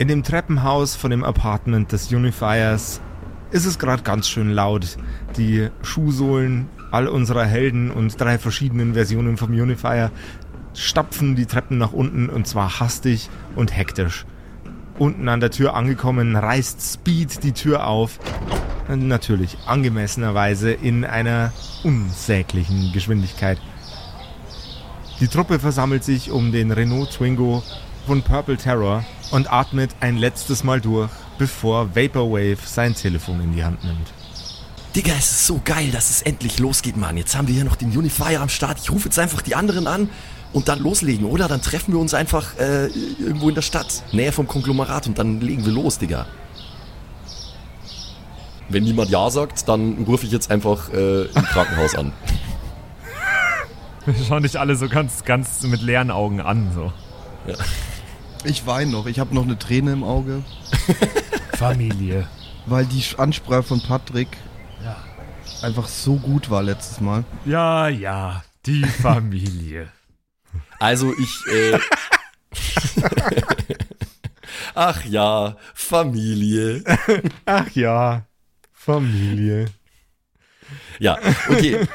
In dem Treppenhaus von dem Apartment des Unifiers ist es gerade ganz schön laut. Die Schuhsohlen all unserer Helden und drei verschiedenen Versionen vom Unifier stapfen die Treppen nach unten und zwar hastig und hektisch. Unten an der Tür angekommen, reißt Speed die Tür auf. Natürlich angemessenerweise in einer unsäglichen Geschwindigkeit. Die Truppe versammelt sich um den Renault Twingo von Purple Terror und atmet ein letztes Mal durch, bevor Vaporwave sein Telefon in die Hand nimmt. Digga, es ist so geil, dass es endlich losgeht, Mann. Jetzt haben wir hier noch den Unifier am Start. Ich rufe jetzt einfach die anderen an und dann loslegen, oder? Dann treffen wir uns einfach äh, irgendwo in der Stadt, näher vom Konglomerat und dann legen wir los, Digga. Wenn niemand Ja sagt, dann rufe ich jetzt einfach äh, im Krankenhaus an. Wir schauen dich alle so ganz, ganz mit leeren Augen an, so. Ja. Ich weine noch, ich habe noch eine Träne im Auge. Familie. Weil die Ansprache von Patrick ja. einfach so gut war letztes Mal. Ja, ja, die Familie. Also ich. Äh, Ach ja, Familie. Ach ja, Familie. Ja, okay.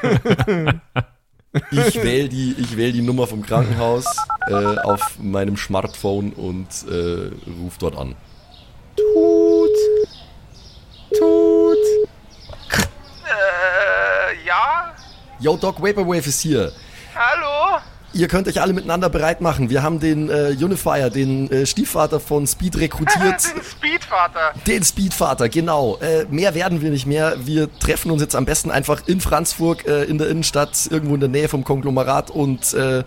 Ich wähle die, wähl die Nummer vom Krankenhaus äh, auf meinem Smartphone und äh, rufe dort an. Tut. Tut. Äh, ja? Yo, Doc Vaporwave ist hier. Ihr könnt euch alle miteinander bereit machen. Wir haben den äh, Unifier, den äh, Stiefvater von Speed rekrutiert. den Speedvater. Den Speedvater, genau. Äh, mehr werden wir nicht mehr. Wir treffen uns jetzt am besten einfach in Franzburg, äh, in der Innenstadt, irgendwo in der Nähe vom Konglomerat und äh,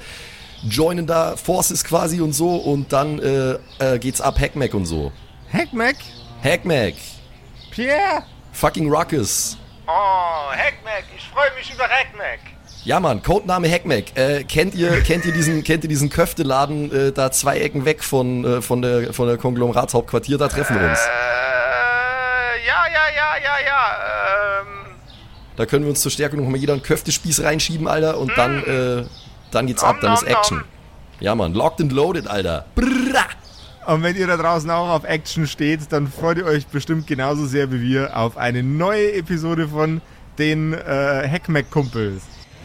joinen da Forces quasi und so und dann äh, äh, geht's ab Hackmack und so. Hackmack? Hackmack. Pierre? Fucking Ruckus. Oh, Hackmack. Ich freue mich über Hackmack. Ja, Mann, Codename Hackmack. Äh, kennt ihr, kennt ihr diesen, kennt ihr diesen Köfteladen äh, da zwei Ecken weg von, äh, von der, von der Konglomeratshauptquartier? Da treffen wir uns. Äh, ja, ja, ja, ja, ja. Ähm. Da können wir uns zur Stärkung nochmal jeder einen Köftespieß reinschieben, Alter, und dann, äh, dann geht's nom, ab, dann nom, ist Action. Nom. Ja, Mann, locked and loaded, Alter. Brrra. Und wenn ihr da draußen auch auf Action steht, dann freut ihr euch bestimmt genauso sehr wie wir auf eine neue Episode von den äh, Hackmack-Kumpels.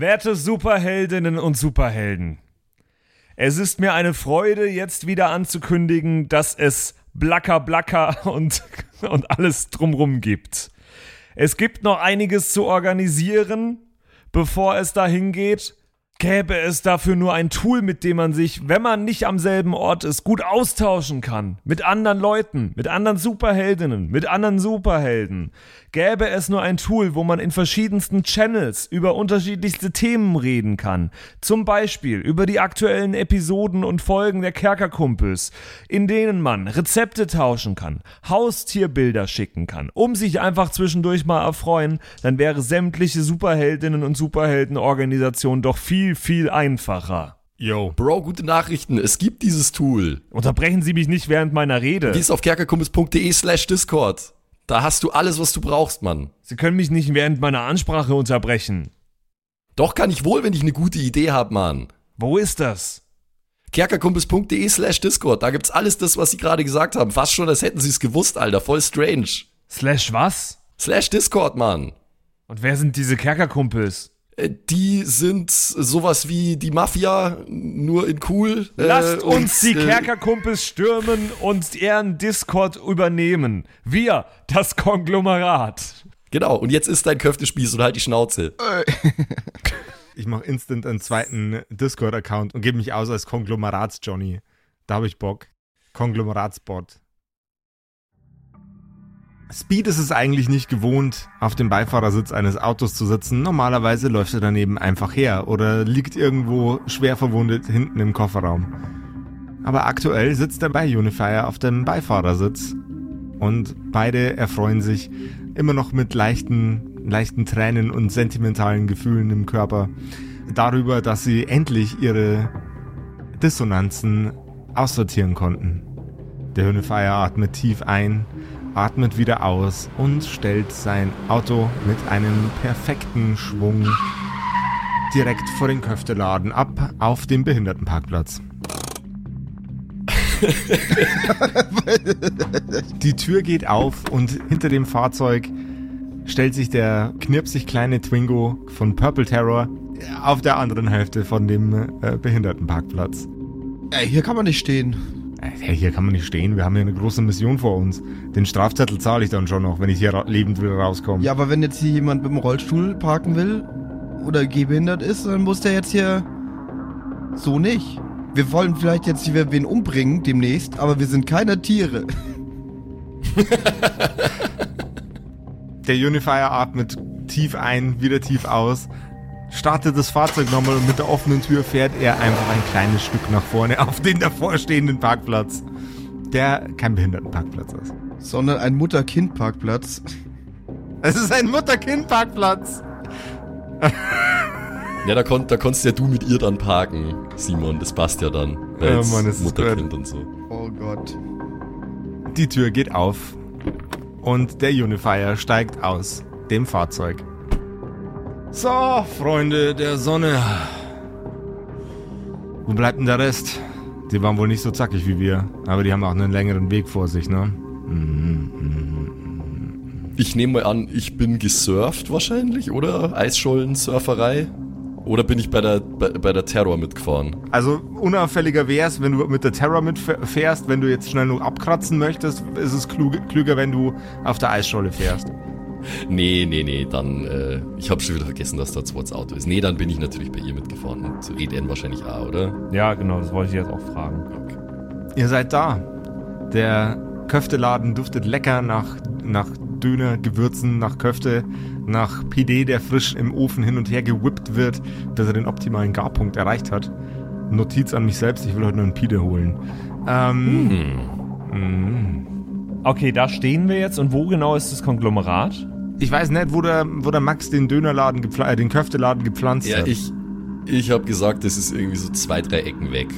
Werte Superheldinnen und Superhelden, es ist mir eine Freude, jetzt wieder anzukündigen, dass es Blacker Blacker und, und alles drumrum gibt. Es gibt noch einiges zu organisieren, bevor es dahin geht. Gäbe es dafür nur ein Tool, mit dem man sich, wenn man nicht am selben Ort ist, gut austauschen kann. Mit anderen Leuten, mit anderen Superheldinnen, mit anderen Superhelden. Gäbe es nur ein Tool, wo man in verschiedensten Channels über unterschiedlichste Themen reden kann. Zum Beispiel über die aktuellen Episoden und Folgen der Kerkerkumpels, in denen man Rezepte tauschen kann, Haustierbilder schicken kann, um sich einfach zwischendurch mal erfreuen, dann wäre sämtliche Superheldinnen und Superheldenorganisation doch viel, viel einfacher. Yo. Bro, gute Nachrichten. Es gibt dieses Tool. Unterbrechen Sie mich nicht während meiner Rede. Gehst auf kerkerkumpels.de slash Discord. Da hast du alles, was du brauchst, Mann. Sie können mich nicht während meiner Ansprache unterbrechen. Doch kann ich wohl, wenn ich eine gute Idee habe, Mann. Wo ist das? kerkerkumpels.de slash Discord. Da gibt's alles das, was Sie gerade gesagt haben. Fast schon, als hätten Sie es gewusst, Alter. Voll strange. Slash was? Slash Discord, Mann. Und wer sind diese Kerkerkumpels? Äh, die sind sowas wie die Mafia, nur in cool. Äh, Lasst und, uns die äh, Kerkerkumpels stürmen und ihren Discord übernehmen. Wir, das Konglomerat. Genau, und jetzt ist dein Köftespieß und halt die Schnauze. ich mache instant einen zweiten Discord-Account und gebe mich aus als Konglomerats-Johnny. Da habe ich Bock. Konglomeratsbot. Speed ist es eigentlich nicht gewohnt, auf dem Beifahrersitz eines Autos zu sitzen. Normalerweise läuft er daneben einfach her oder liegt irgendwo schwer verwundet hinten im Kofferraum. Aber aktuell sitzt er bei Unifier auf dem Beifahrersitz und beide erfreuen sich immer noch mit leichten, leichten Tränen und sentimentalen Gefühlen im Körper darüber, dass sie endlich ihre Dissonanzen aussortieren konnten. Der Unifier atmet tief ein atmet wieder aus und stellt sein Auto mit einem perfekten Schwung direkt vor den Köfteladen ab auf dem Behindertenparkplatz. Die Tür geht auf und hinter dem Fahrzeug stellt sich der knirpsig kleine Twingo von Purple Terror auf der anderen Hälfte von dem äh, Behindertenparkplatz. Ey, hier kann man nicht stehen. Hey, hier kann man nicht stehen, wir haben hier eine große Mission vor uns. Den Strafzettel zahle ich dann schon noch, wenn ich hier lebend wieder rauskomme. Ja, aber wenn jetzt hier jemand mit dem Rollstuhl parken will oder gehbehindert ist, dann muss der jetzt hier so nicht. Wir wollen vielleicht jetzt hier wen umbringen demnächst, aber wir sind keine Tiere. Der Unifier atmet tief ein, wieder tief aus, startet das Fahrzeug nochmal und mit der offenen Tür fährt er einfach ein kleines Stück nach vorne auf den davorstehenden Parkplatz, der kein Behindertenparkplatz ist. Sondern ein Mutter-Kind-Parkplatz. Es ist ein Mutter-Kind-Parkplatz. Ja, da, kon, da konntest ja du mit ihr dann parken, Simon. Das passt ja dann. Ja, jetzt Mann, es ist Mutterkind und so. Oh Gott. Die Tür geht auf und der Unifier steigt aus dem Fahrzeug. So, Freunde der Sonne. Wo bleibt denn der Rest? Die waren wohl nicht so zackig wie wir, aber die haben auch einen längeren Weg vor sich, ne? Ich nehme mal an, ich bin gesurft wahrscheinlich, oder? Eisschollen-Surferei? Oder bin ich bei der, bei, bei der Terror mitgefahren? Also unauffälliger wär's, wenn du mit der Terror mitfährst. Wenn du jetzt schnell nur abkratzen möchtest, ist es klug, klüger, wenn du auf der Eisscholle fährst. Nee, nee, nee, dann, äh, ich habe schon wieder vergessen, dass da Swats Auto ist. Nee, dann bin ich natürlich bei ihr mitgefahren. Und zu Eden wahrscheinlich auch, oder? Ja, genau, das wollte ich jetzt auch fragen. Ihr seid da. Der Köfteladen duftet lecker nach, nach Döner, Gewürzen, nach Köfte, nach PD, der frisch im Ofen hin und her gewippt wird, dass er den optimalen Garpunkt erreicht hat. Notiz an mich selbst, ich will heute noch einen Pide holen. Ähm, mm. Okay, da stehen wir jetzt und wo genau ist das Konglomerat? Ich weiß nicht, wo der, wo der Max den Dönerladen, äh, den Köfteladen gepflanzt Ja, hat. ich, ich habe gesagt, das ist irgendwie so zwei, drei Ecken weg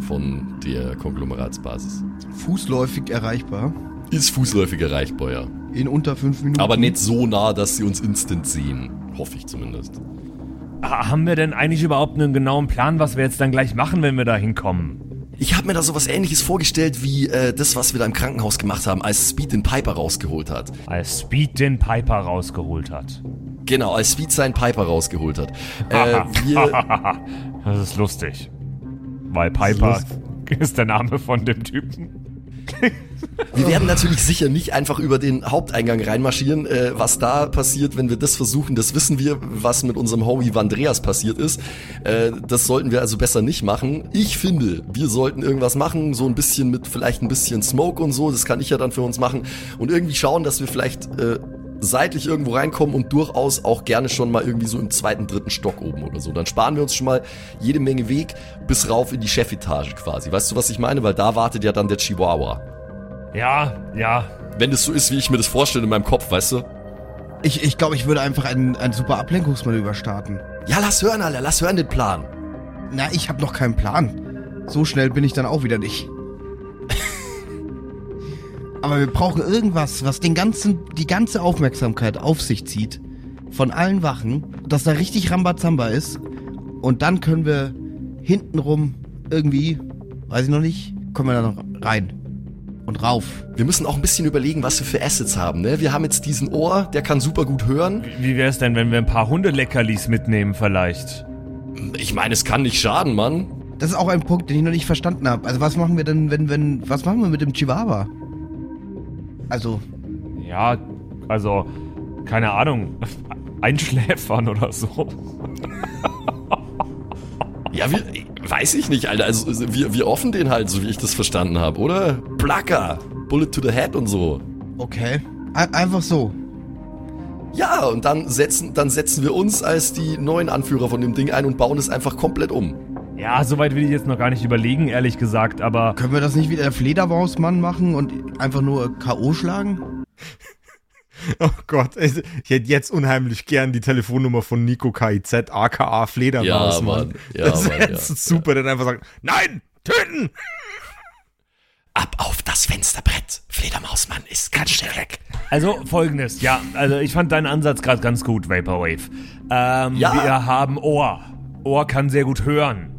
von der Konglomeratsbasis. Fußläufig erreichbar. Ist fußläufig erreichbar, ja. In unter fünf Minuten. Aber nicht so nah, dass sie uns instant sehen. Hoffe ich zumindest. Ah, Haben wir denn eigentlich überhaupt einen genauen Plan, was wir jetzt dann gleich machen, wenn wir da hinkommen? Ich habe mir da sowas ähnliches vorgestellt wie äh, das, was wir da im Krankenhaus gemacht haben, als Speed den Piper rausgeholt hat. Als Speed den Piper rausgeholt hat. Genau, als Speed seinen Piper rausgeholt hat. Äh, wir, das ist lustig. Weil Piper ist der Name von dem Typen. Wir werden natürlich sicher nicht einfach über den Haupteingang reinmarschieren. Äh, was da passiert, wenn wir das versuchen, das wissen wir. Was mit unserem Homie Vandreas passiert ist, äh, das sollten wir also besser nicht machen. Ich finde, wir sollten irgendwas machen, so ein bisschen mit vielleicht ein bisschen Smoke und so. Das kann ich ja dann für uns machen. Und irgendwie schauen, dass wir vielleicht äh, seitlich irgendwo reinkommen und durchaus auch gerne schon mal irgendwie so im zweiten, dritten Stock oben oder so. Dann sparen wir uns schon mal jede Menge Weg bis rauf in die Chefetage quasi. Weißt du, was ich meine? Weil da wartet ja dann der Chihuahua. Ja, ja. Wenn das so ist, wie ich mir das vorstelle in meinem Kopf, weißt du? ich ich glaube, ich würde einfach ein, ein super Ablenkungsmanöver starten. Ja, lass hören, Alter, lass hören den Plan. Na, ich habe noch keinen Plan. So schnell bin ich dann auch wieder nicht. Aber wir brauchen irgendwas, was den ganzen, die ganze Aufmerksamkeit auf sich zieht. Von allen Wachen, dass da richtig Rambazamba ist. Und dann können wir hintenrum irgendwie, weiß ich noch nicht, kommen wir da noch rein. Und rauf. Wir müssen auch ein bisschen überlegen, was wir für Assets haben, ne? Wir haben jetzt diesen Ohr, der kann super gut hören. Wie wär's denn, wenn wir ein paar Hundeleckerlis mitnehmen vielleicht? Ich meine, es kann nicht schaden, Mann. Das ist auch ein Punkt, den ich noch nicht verstanden habe. Also was machen wir denn, wenn, wenn, was machen wir mit dem Chihuahua? Also, Ja, also, keine Ahnung, einschläfern oder so. Ja, wir, weiß ich nicht, Alter. Also, wir, wir offen den halt, so wie ich das verstanden habe, oder? Placker, Bullet to the Head und so. okay. Ein- Einfach so. Ja, und dann setzen, dann setzen wir uns als die neuen Anführer von dem Ding ein und bauen es einfach komplett um. Ja, soweit will ich jetzt noch gar nicht überlegen, ehrlich gesagt, aber Können wir das nicht wie der Fledermausmann machen und einfach nur K.O. schlagen? Oh Gott, ich hätte jetzt unheimlich gern die Telefonnummer von Nico KIZ, aka Fledermaus, Ja, Mann. Ja, das Mann, wäre ja. super, dann einfach sagen, nein, töten! Ab auf das Fensterbrett. Fledermausmann ist ganz schnell weg. Also folgendes, ja, also ich fand deinen Ansatz gerade ganz gut, Vaporwave. Ähm, Ja. Wir haben Ohr. Ohr kann sehr gut hören.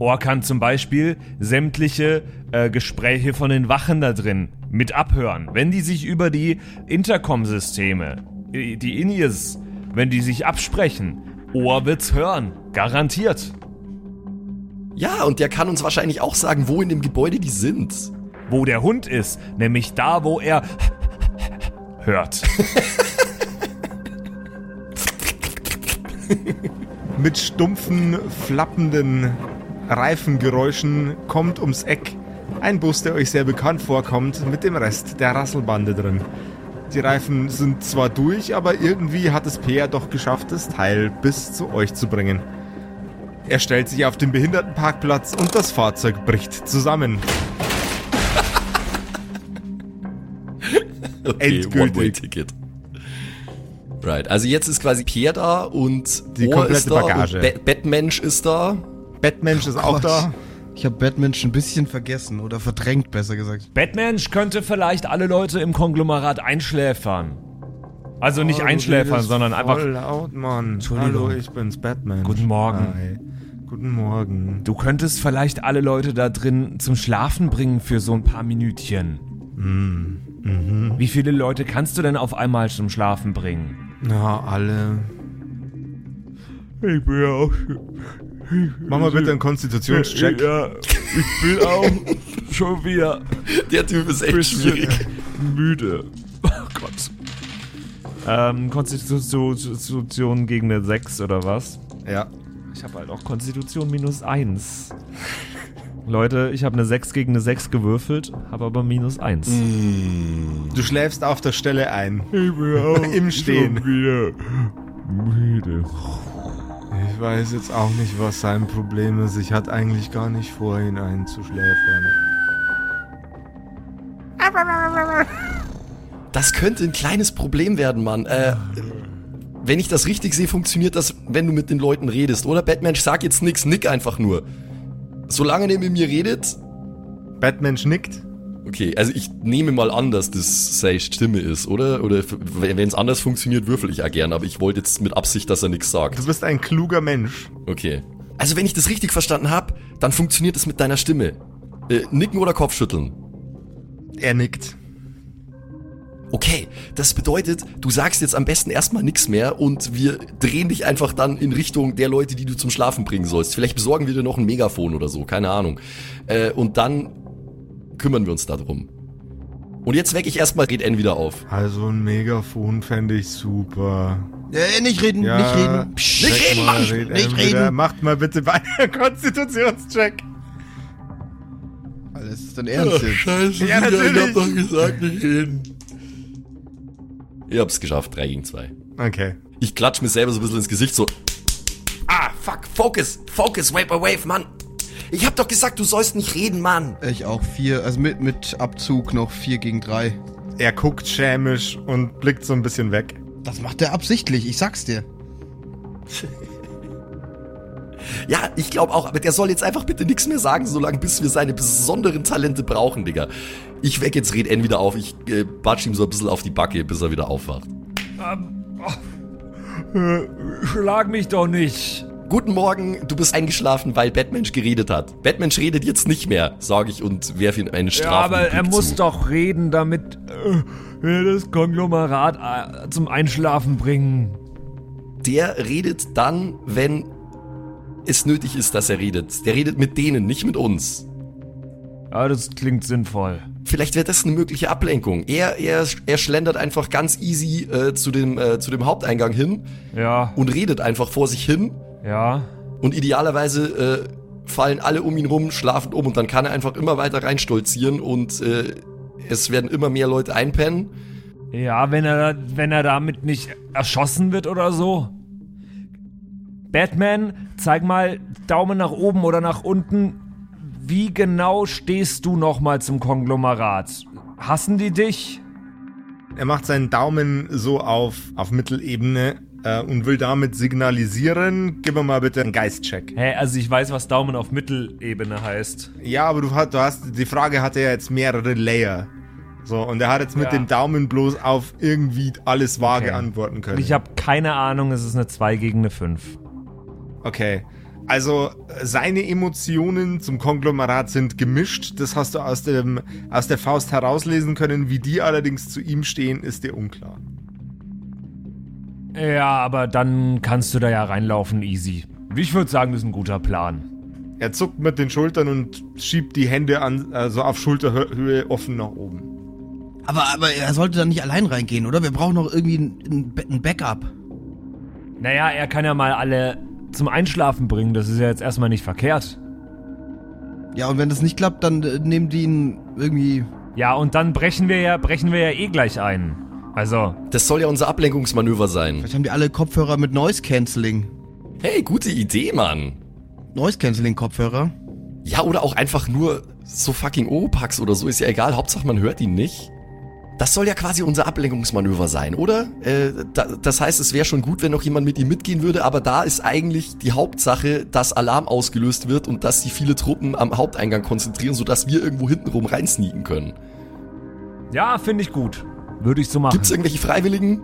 Ohr kann zum Beispiel sämtliche äh, Gespräche von den Wachen da drin mit abhören. Wenn die sich über die Intercom-Systeme, äh, die In-Ears, wenn die sich absprechen, Ohr wird's hören. Garantiert. Ja, und der kann uns wahrscheinlich auch sagen, wo in dem Gebäude die sind. Wo der Hund ist, nämlich da, wo er hört. Mit stumpfen, flappenden Reifengeräuschen kommt ums Eck ein Bus, der euch sehr bekannt vorkommt, mit dem Rest der Rasselbande drin. Die Reifen sind zwar durch, aber irgendwie hat es Peer doch geschafft, das Teil bis zu euch zu bringen. Er stellt sich auf den Behindertenparkplatz und das Fahrzeug bricht zusammen. Okay, Endgültig. Right, also jetzt ist quasi Pierre da und Die Ohr komplette ist da Bagage. Ba- Batmensch ist da. Batmensch ist auch Gott. da. Ich habe Batman schon ein bisschen vergessen oder verdrängt, besser gesagt. Batman könnte vielleicht alle Leute im Konglomerat einschläfern. Also nicht Oh, einschläfern, sondern einfach. Voll laut, Mann. Entschuldigung. Hallo, ich bin's, Batman. Guten Morgen. Hi. Guten Morgen. Du könntest vielleicht alle Leute da drin zum Schlafen bringen für so ein paar Minütchen. Wie viele Leute kannst du denn auf einmal zum Schlafen bringen? Na, alle. Ich bin ja auch. Mach mal bitte einen Konstitutionscheck. Ja, ich bin auch schon wieder Der Typ ist echt schwierig. müde. Oh Gott. Ähm, Konstitution gegen eine 6 oder was? Ja. Ich habe halt auch Konstitution minus 1. Leute, ich habe eine 6 gegen eine 6 gewürfelt, habe aber minus 1. Du schläfst auf der Stelle ein. Ich bin auch Im Stehen. schon wieder müde. Ich weiß jetzt auch nicht, was sein Problem ist. Ich hatte eigentlich gar nicht vor, ihn einzuschläfern. Das könnte ein kleines Problem werden, Mann. Äh, wenn ich das richtig sehe, funktioniert das, wenn du mit den Leuten redest, oder? Batman, sag jetzt nix, nick einfach nur. Solange der mit mir redet, Batmensch nickt. Okay, also ich nehme mal an, dass das seine Stimme ist, oder? Oder wenn es anders funktioniert, würfel ich auch gern, aber ich wollte jetzt mit Absicht, dass er nichts sagt. Du bist ein kluger Mensch. Okay. Also wenn ich das richtig verstanden habe, dann funktioniert es mit deiner Stimme. Äh, nicken oder Kopfschütteln? Er nickt. Okay, das bedeutet, du sagst jetzt am besten erstmal nichts mehr und wir drehen dich einfach dann in Richtung der Leute, die du zum Schlafen bringen sollst. Vielleicht besorgen wir dir noch ein Megafon oder so, keine Ahnung. Äh, und dann kümmern wir uns darum. Und jetzt wecke ich erstmal Red N wieder auf. Also ein Megafon fände ich super. Äh, nicht reden, Ja, nicht reden. Psst, check nicht reden, mal, Mann. red Nicht reden. Macht mal bitte bei Konstitutionscheck. Alles ist dein Ernst jetzt. Scheiße, Ja, natürlich. ich hab doch gesagt, nicht reden. Ich hab's geschafft, 3 gegen 2. Okay. Ich klatsch mir selber so ein bisschen ins Gesicht, so. Ah, fuck, focus, focus, wave, wave, Mann. Ich hab doch gesagt, du sollst nicht reden, Mann. Ich auch vier, also mit, mit Abzug noch vier gegen drei. Er guckt schämisch und blickt so ein bisschen weg. Das macht er absichtlich, ich sag's dir. Ja, ich glaube auch, aber der soll jetzt einfach bitte nichts mehr sagen, solange bis wir seine besonderen Talente brauchen, Digga. Ich weck jetzt Red N wieder auf, ich äh, batsch ihm so ein bisschen auf die Backe, bis er wieder aufwacht. Schlag mich doch nicht. Guten Morgen, du bist eingeschlafen, weil Batmensch geredet hat. Batmensch redet jetzt nicht mehr, sage ich und werfe ihm eine Ja, Strafe. aber er muss doch reden, damit äh, wir das Konglomerat äh, zum Einschlafen bringen. Der redet dann, wenn es nötig ist, dass er redet. Der redet mit denen, nicht mit uns. Ja, das klingt sinnvoll. Vielleicht wäre das eine mögliche Ablenkung. Er, er, er schlendert einfach ganz easy äh, zu, dem, äh, zu dem Haupteingang hin Ja, und redet einfach vor sich hin. Ja. Und idealerweise äh, fallen alle um ihn rum, schlafen um und dann kann er einfach immer weiter reinstolzieren und äh, es werden immer mehr Leute einpennen. Ja, wenn er, wenn er damit nicht erschossen wird oder so. Batman, zeig mal Daumen nach oben oder nach unten. Wie genau stehst du nochmal zum Konglomerat? Hassen die dich? Er macht seinen Daumen so auf, auf Mittelebene äh, und will damit signalisieren, gib mir mal bitte einen Geistcheck. Hä, also ich weiß, was Daumen auf Mittelebene heißt. Ja, aber du, hast- du hast, die Frage hatte ja jetzt mehrere Layer. So, und er hat jetzt mit Ja. dem Daumen bloß auf irgendwie alles vage Okay. antworten können. Ich habe keine Ahnung, es ist eine 2 gegen eine 5. Okay. Also seine Emotionen zum Konglomerat sind gemischt. Das hast du aus, dem, aus der Faust herauslesen können. Wie die allerdings zu ihm stehen, ist dir unklar. Ja, aber dann kannst du da ja reinlaufen, easy. Ich würde sagen, das ist ein guter Plan. Er zuckt mit den Schultern und schiebt die Hände an, also auf Schulterhöhe offen nach oben. Aber, aber er sollte da nicht allein reingehen, oder? Wir brauchen noch irgendwie ein, ein, Ba- ein Backup. Naja, er kann ja mal alle zum Einschlafen bringen. Das ist ja jetzt erstmal nicht verkehrt. Ja, und wenn das nicht klappt, dann äh, nehmen die ihn irgendwie. Ja, und dann brechen wir ja, brechen wir ja eh gleich ein. Also, Das soll ja unser Ablenkungsmanöver sein. Vielleicht haben die alle Kopfhörer mit Noise Cancelling. Hey, gute Idee, Mann. Noise Cancelling Kopfhörer. Ja, oder auch einfach nur so fucking Oropax oder so, ist ja egal, Hauptsache man hört ihn nicht. Das soll ja quasi unser Ablenkungsmanöver sein, oder? Äh, da, das heißt, es wäre schon gut, wenn noch jemand mit ihm mitgehen würde, aber da ist eigentlich die Hauptsache, dass Alarm ausgelöst wird und dass sich viele Truppen am Haupteingang konzentrieren, sodass wir irgendwo hintenrum reinsneaken können. ja, finde ich gut. Würde ich so machen. Gibt's irgendwelche Freiwilligen?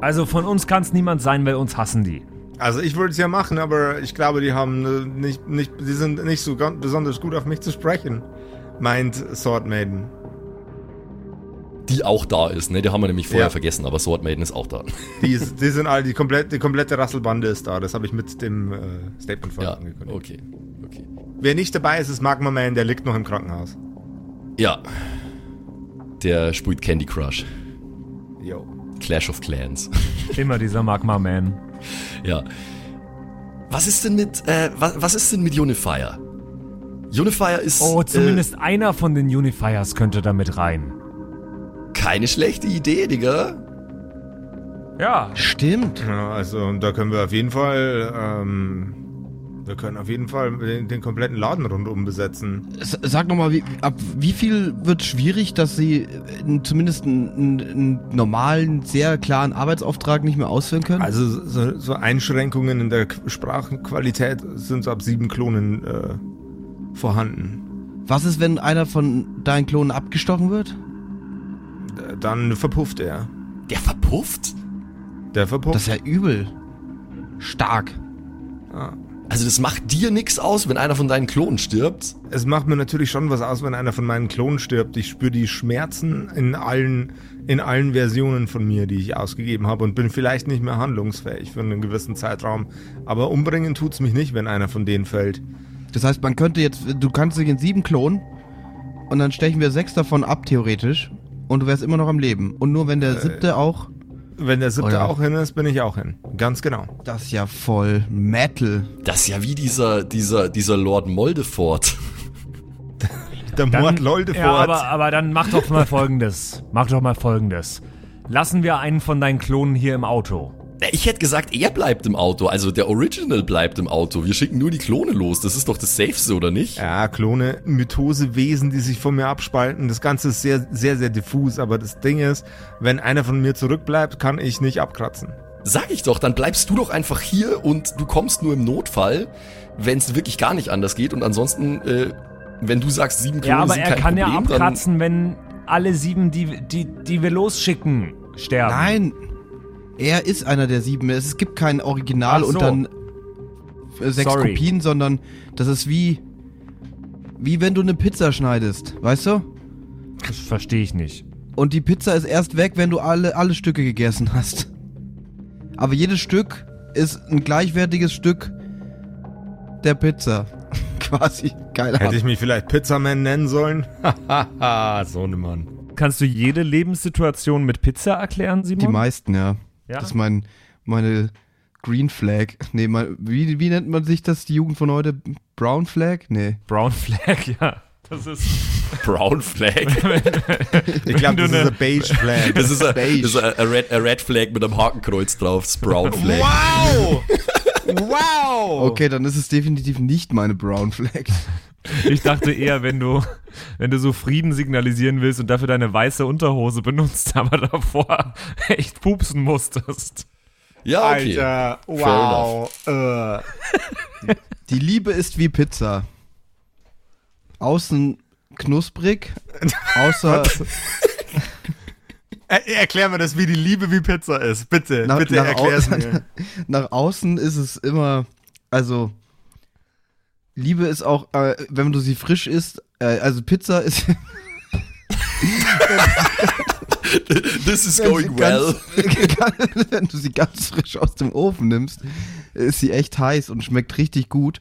Also von uns kann es niemand sein, weil uns hassen die. Also ich würde es ja machen, aber ich glaube, die haben äh, nicht, nicht, die sind nicht so ganz besonders gut auf mich zu sprechen, meint Sword Maiden. Die auch da ist, ne? Die haben wir nämlich vorher Ja. vergessen, aber Sword Maiden ist auch da. Die, ist, die sind alle, die komplette, die komplette Rasselbande ist da. Das habe ich mit dem äh, Statement vorhin Ja, angekündigt. okay, okay. Wer nicht dabei ist, ist Magma Man, der liegt noch im Krankenhaus. Ja. Der spielt Candy Crush. Jo. Clash of Clans. Immer dieser Magma Man. Ja. Was ist denn mit, äh, was, was ist denn mit Unifier? Unifier ist Oh, zumindest einer von den Unifiers könnte da mit rein. äh, keine schlechte Idee, Digga. Ja. Stimmt. Ja, also da können wir auf jeden Fall, ähm, wir können auf jeden Fall den, den kompletten Laden rundum besetzen. S sag nochmal, wie, ab wie viel wird schwierig, dass sie äh, zumindest einen, einen, normalen, sehr klaren Arbeitsauftrag nicht mehr ausführen können? Also so, so Einschränkungen in der Qu- Sprachenqualität sind so ab sieben Klonen äh, vorhanden. Was ist, wenn einer von deinen Klonen abgestochen wird? Dann verpufft er. Der verpufft? Der verpufft. Das ist ja übel. Stark. Also das macht dir nix aus, wenn einer von deinen Klonen stirbt? Es macht mir natürlich schon was aus, wenn einer von meinen Klonen stirbt. Ich spüre die Schmerzen in allen, in allen Versionen von mir, die ich ausgegeben habe und bin vielleicht nicht mehr handlungsfähig für einen gewissen Zeitraum. Aber umbringen tut's mich nicht, wenn einer von denen fällt. Das heißt, man könnte jetzt, du kannst dich in sieben klonen und dann stechen wir sechs davon ab, theoretisch. Und du wärst immer noch am Leben. Und nur wenn der siebte auch. Wenn der siebte Oh ja. auch hin ist, bin ich auch hin. Ganz genau. Das ist ja voll Metal. Das ist ja wie dieser, dieser, dieser Lord Moldefort. Der Dann, Mord Leute ja, aber, aber dann mach doch mal folgendes. Mach doch mal folgendes. Lassen wir einen von deinen Klonen hier im Auto. Ich hätte gesagt, er bleibt im Auto, also der Original bleibt im Auto. Wir schicken nur die Klone los, das ist doch das Safeste, oder nicht? Ja, Klone, Mythosewesen, die sich von mir abspalten. Das Ganze ist sehr, sehr, sehr diffus. Aber das Ding ist, wenn einer von mir zurückbleibt, kann ich nicht abkratzen. Sag ich doch, dann bleibst du doch einfach hier und du kommst nur im Notfall, wenn es wirklich gar nicht anders geht. Und ansonsten, äh, wenn du sagst, sieben Klone Ja, aber sind er kein kann Problem, ja abkratzen, wenn alle sieben, die, die, die wir losschicken, sterben. Nein. Er ist einer der sieben. Es gibt kein Original so. und dann äh, sechs Sorry. Kopien, sondern das ist wie. Wie wenn du eine Pizza schneidest, weißt du? Das verstehe ich nicht. Und die Pizza ist erst weg, wenn du alle, alle Stücke gegessen hast. Aber jedes Stück ist ein gleichwertiges Stück der Pizza. Quasi. Keine Hätte Ahnung. ich mich vielleicht Pizzaman nennen sollen? Hahaha, so ne Mann. Kannst du jede Lebenssituation mit Pizza erklären, Simon? Die meisten, ja. Ja? Das ist mein, meine Green Flag. Nee, mein, wie, wie nennt man sich das, die Jugend von heute? Brown Flag? Nee. Brown Flag, ja. Das ist. Brown Flag. Ich glaube, das ist ne- ein Beige Flag. Das ist ein Beige. das ist ein- ein Red, ein Red Flag mit einem Hakenkreuz drauf. Das ist Brown Flag. Wow! wow! Okay, dann ist es definitiv nicht meine Brown Flag. Ich dachte eher, wenn du, wenn du so Frieden signalisieren willst und dafür deine weiße Unterhose benutzt, aber davor echt pupsen musstest. Ja, okay. Alter, wow. Äh. Die Liebe ist wie Pizza. Außen knusprig, außer Er, erklär mir das, wie die Liebe wie Pizza ist. Bitte, nach, bitte nach, erklär's au mir. nach außen ist es immer, also Liebe ist auch, äh, wenn du sie frisch isst, äh, also Pizza ist This is wenn going well. Ganz, wenn du sie ganz frisch aus dem Ofen nimmst, ist sie echt heiß und schmeckt richtig gut.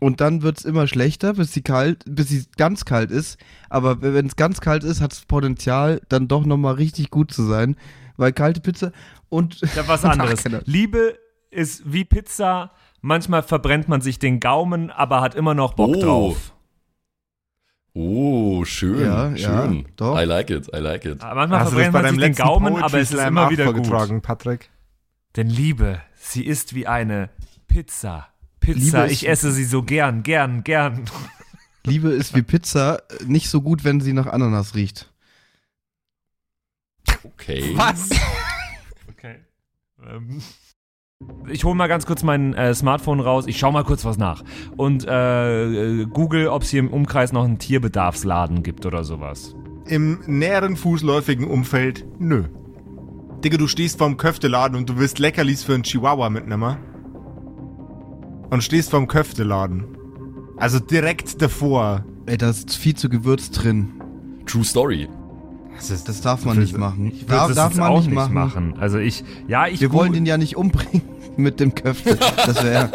Und dann wird es immer schlechter, bis sie kalt, bis sie ganz kalt ist. Aber wenn es ganz kalt ist, hat es Potenzial, dann doch nochmal richtig gut zu sein. Weil kalte Pizza und. Ich hab was anderes. Liebe ist wie Pizza. Manchmal verbrennt man sich den Gaumen, aber hat immer noch Bock Oh. drauf. Oh, schön. Ja, ja, schön. doch. I like it, I like it. Aber Manchmal Hast verbrennt bei man sich den Gaumen, Poetry aber es ist Slam immer wieder gut. vorgetragen, Patrick? Denn Liebe, sie ist wie eine Pizza. Pizza, Liebe ich esse sie so gern, gern, gern. Liebe ist wie Pizza, nicht so gut, wenn sie nach Ananas riecht. Okay. Was? Okay. Ähm. Ich hole mal ganz kurz mein äh, Smartphone raus. Ich schaue mal kurz was nach. Und äh, google, ob es hier im Umkreis noch einen Tierbedarfsladen gibt oder sowas. Im näheren fußläufigen Umfeld, nö. Digga, du stehst vorm Köfteladen und du willst Leckerlis für einen Chihuahua mitnehmen. Und stehst vorm Köfteladen. Also direkt davor. Ey, da ist viel zu Gewürz drin. True Story. Das ist, Das darf man Ich nicht machen. Ich Darf, das darf jetzt man auch nicht machen. Also ich, ja, ich Wir wollen den ja nicht umbringen mit dem Köfte. Das wäre.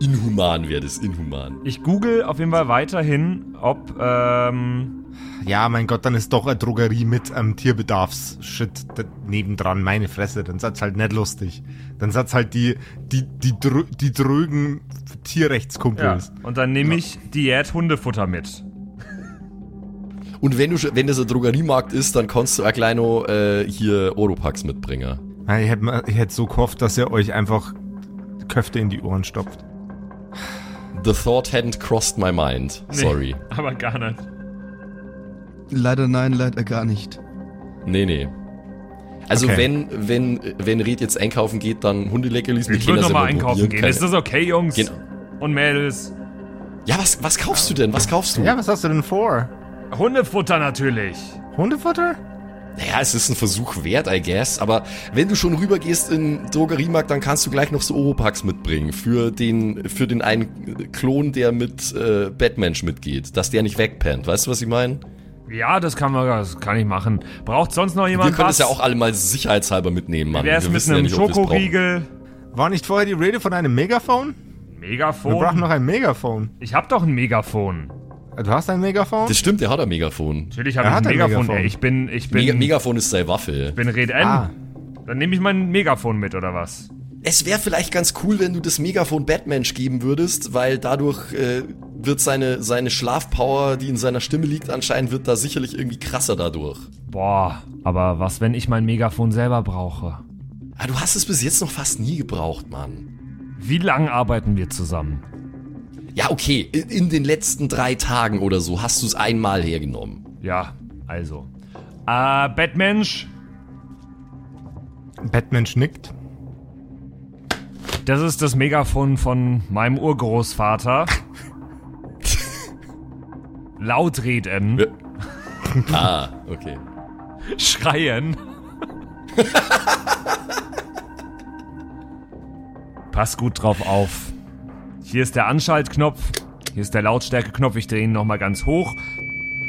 Inhuman wäre das, inhuman. ich google auf jeden Fall weiterhin, ob ähm, ja, mein Gott, dann ist doch eine Drogerie mit einem Tierbedarfs-Shit da- nebendran. Meine Fresse, dann seid's halt nicht lustig. Dann seid's halt die, die, die, drö die drögen ja. Tierrechtskumpels. Und dann nehme ich Diät Hundefutter mit. Und wenn du wenn das ein Drogeriemarkt ist, dann kannst du auch gleich noch äh, hier Oropax mitbringen. Ich hätte ich hätt so gehofft, dass ihr euch einfach Köfte in die Ohren stopft. The thought hadn't crossed my mind. Sorry. Aber gar nicht. Leider nein, leider gar nicht. Nee, nee. Also Okay. wenn, wenn, wenn Red jetzt einkaufen geht, dann Hundeleckerlis mit Ich würde nochmal einkaufen gehen. keine- Ist das okay, Jungs? Genau. Und Mädels? Ja, was, was kaufst du denn? Was kaufst du? Ja, was hast du denn vor? Hundefutter natürlich. Hundefutter? Naja, es ist ein Versuch wert, I guess. Aber wenn du schon rübergehst in den Drogeriemarkt, dann kannst du gleich noch so Oropax mitbringen. Für den, für den einen Klon, der mit äh, Batmensch mitgeht. Dass der nicht wegpennt. Weißt du, was ich meine? Ja, das kann man, das kann ich machen. Braucht sonst noch Wir jemand können was? es ja auch alle mal sicherheitshalber mitnehmen, Mann. Wer ist Wir mit wissen ja einem nicht. Schokoriegel? War nicht vorher die Rede von einem Megafon? Wir brauchen Megafon? noch ein Megafon. Ich hab doch ein Megafon. Du hast ein Megafon? Das stimmt, der hat ein Megafon. Natürlich Er habe ich hat ein ein Megafon. Megafon. Ey, ich bin, ich bin, Mega, Megafon ist seine Waffe. bin Red N. Ah. Dann nehme ich mein Megafon mit, oder was? Es wäre vielleicht ganz cool, wenn du das Megafon Batmensch geben würdest, weil dadurch äh, wird seine, seine Schlafpower, die in seiner Stimme liegt, anscheinend wird da sicherlich irgendwie krasser dadurch. Boah, aber was, wenn ich mein Megafon selber brauche? Ah, du hast es bis jetzt noch fast nie gebraucht, Mann. Wie lang arbeiten wir zusammen? Ja, okay, in, in den letzten drei Tagen oder so hast du es einmal hergenommen. Ja, also. Äh, Batmensch, Batman nickt. das ist das Megafon von meinem Urgroßvater. Laut reden, Ja. ah, okay. schreien. Pass gut drauf auf. Hier ist der Anschaltknopf. Hier ist der Lautstärkeknopf. Ich drehe ihn nochmal ganz hoch.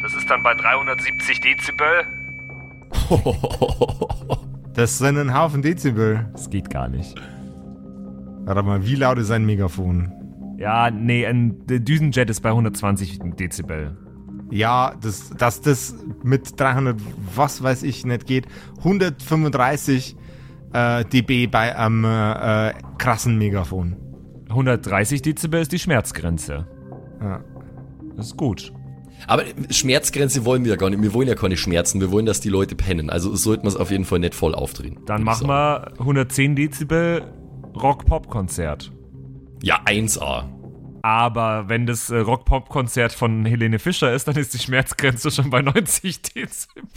Das ist dann bei 370 Dezibel. Das sind ein Haufen Dezibel. Das geht gar nicht. Warte mal, wie laut ist ein Megafon? Ja, nee, ein der Düsenjet ist bei 120 Dezibel. Ja, das, dass das mit 300, was weiß ich, nicht geht. 135 äh, dB bei einem äh, krassen Megafon. 130 Dezibel ist die Schmerzgrenze. Ja. Das ist gut. Aber Schmerzgrenze wollen wir ja gar nicht. Wir wollen ja keine Schmerzen. Wir wollen, dass die Leute pennen. Also sollten wir es auf jeden Fall nicht voll aufdrehen. Dann machen wir 110 Dezibel Rock-Pop-Konzert. Ja, 1A. Aber wenn das äh, Rock-Pop-Konzert von Helene Fischer ist, dann ist die Schmerzgrenze schon bei 90 Dezibel.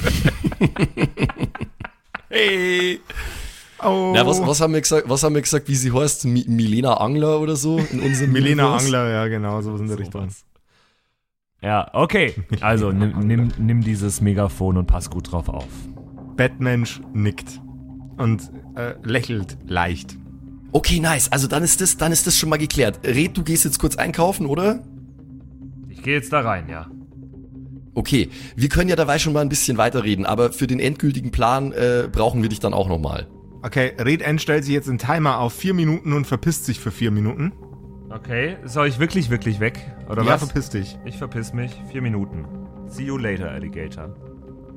Hey. Oh. Na, was, was, haben wir gesagt, was haben wir gesagt, wie sie heißt? Mi Milena Angler oder so? In unserem Milena? Angler, ja genau, so in der Richtung. Sowas. Ja, okay. Also nimm, nimm, nimm dieses Megafon und pass gut drauf auf. Batmensch nickt und äh, lächelt leicht. Okay, nice. Also dann ist das, dann ist das schon mal geklärt. Red, du gehst jetzt kurz einkaufen, oder? Ich gehe jetzt da rein, ja. Okay, wir können ja dabei schon mal ein bisschen weiterreden, aber für den endgültigen Plan äh, brauchen wir dich dann auch nochmal. Okay, Red N stellt sich jetzt einen Timer auf vier Minuten und verpisst sich für vier Minuten. Okay, soll ich wirklich, wirklich weg? Oder ja, was? verpiss dich. Ich verpiss mich. Vier Minuten. See you later, Alligator.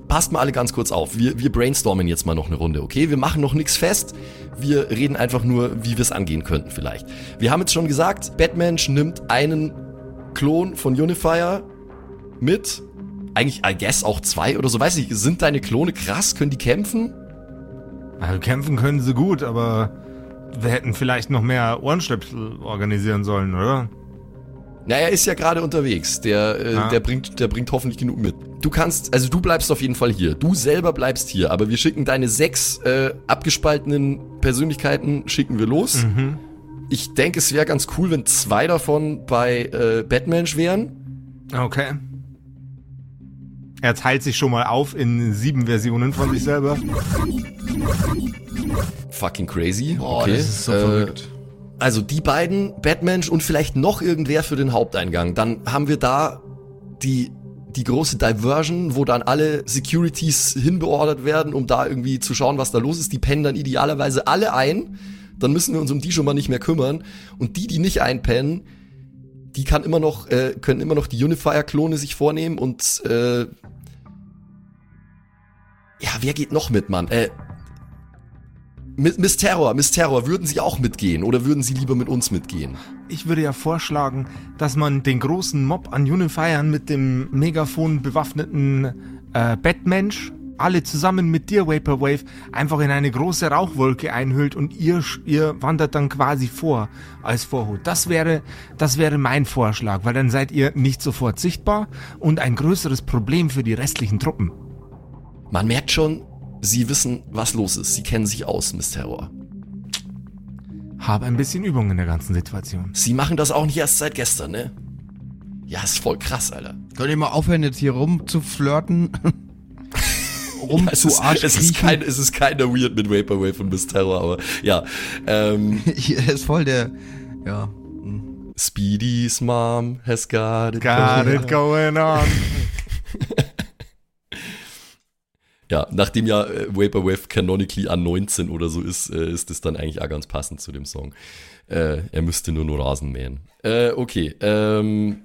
Passt mal alle ganz kurz auf. Wir, wir brainstormen jetzt mal noch eine Runde, okay? Wir machen noch nichts fest. Wir reden einfach nur, wie wir es angehen könnten vielleicht. Wir haben jetzt schon gesagt, Batman nimmt einen Klon von Unifier mit. Eigentlich, I guess, auch zwei oder so. Weiß ich, sind deine Klone krass? Können die kämpfen? Also kämpfen können sie gut, aber wir hätten vielleicht noch mehr Ohrenstöpsel organisieren sollen, oder? Na, er ist ja gerade unterwegs. Der, äh, Ah. der, bringt, der bringt hoffentlich genug mit. Du kannst, also du bleibst auf jeden Fall hier. Du selber bleibst hier, aber wir schicken deine sechs äh, abgespaltenen Persönlichkeiten, schicken wir los. Mhm. Ich denke, es wäre ganz cool, wenn zwei davon bei äh, Batman wären. Okay. Er teilt sich schon mal auf in sieben Versionen von sich selber. Fucking crazy. Boah, okay. das ist so Äh, verrückt. Also die beiden, Batman und vielleicht noch irgendwer für den Haupteingang. Dann haben wir da die, die große Diversion, wo dann alle Securities hinbeordert werden, um da irgendwie zu schauen, was da los ist. Die pennen dann idealerweise alle ein. Dann müssen wir uns um die schon mal nicht mehr kümmern. Und die, die nicht einpennen, die kann immer noch, äh, können immer noch die Unifier-Klone sich vornehmen und äh, ja, wer geht noch mit, Mann? Äh, Miss Terror, Miss Terror, würden Sie auch mitgehen oder würden Sie lieber mit uns mitgehen? Ich würde ja vorschlagen, dass man den großen Mob an Unifiern mit dem Megafon bewaffneten äh, Batmensch alle zusammen mit dir, Vaporwave, einfach in eine große Rauchwolke einhüllt und ihr, ihr wandert dann quasi vor als Vorhut. Das wäre, das wäre mein Vorschlag, weil dann seid ihr nicht sofort sichtbar und ein größeres Problem für die restlichen Truppen. Man merkt schon, Sie wissen, was los ist. Sie kennen sich aus, Miss Terror. Habe ein bisschen Übung in der ganzen Situation. Sie machen das auch nicht erst seit gestern, ne? Ja, ist voll krass, Alter. Könnt ihr mal aufhören, jetzt hier rum zu flirten? rum Es zu ist, Arsch es, ist kein, es ist keiner weird mit Vaporwave und Miss Terror, aber ja. Ähm, Hier ist voll der, ja. Speedy's mom has got it. Got it going on. Ja, nachdem ja äh, Vaporwave canonically an 19 oder so ist, äh, ist das dann eigentlich auch ganz passend zu dem Song. Äh, er müsste nur nur Rasen mähen. Äh, okay, ähm.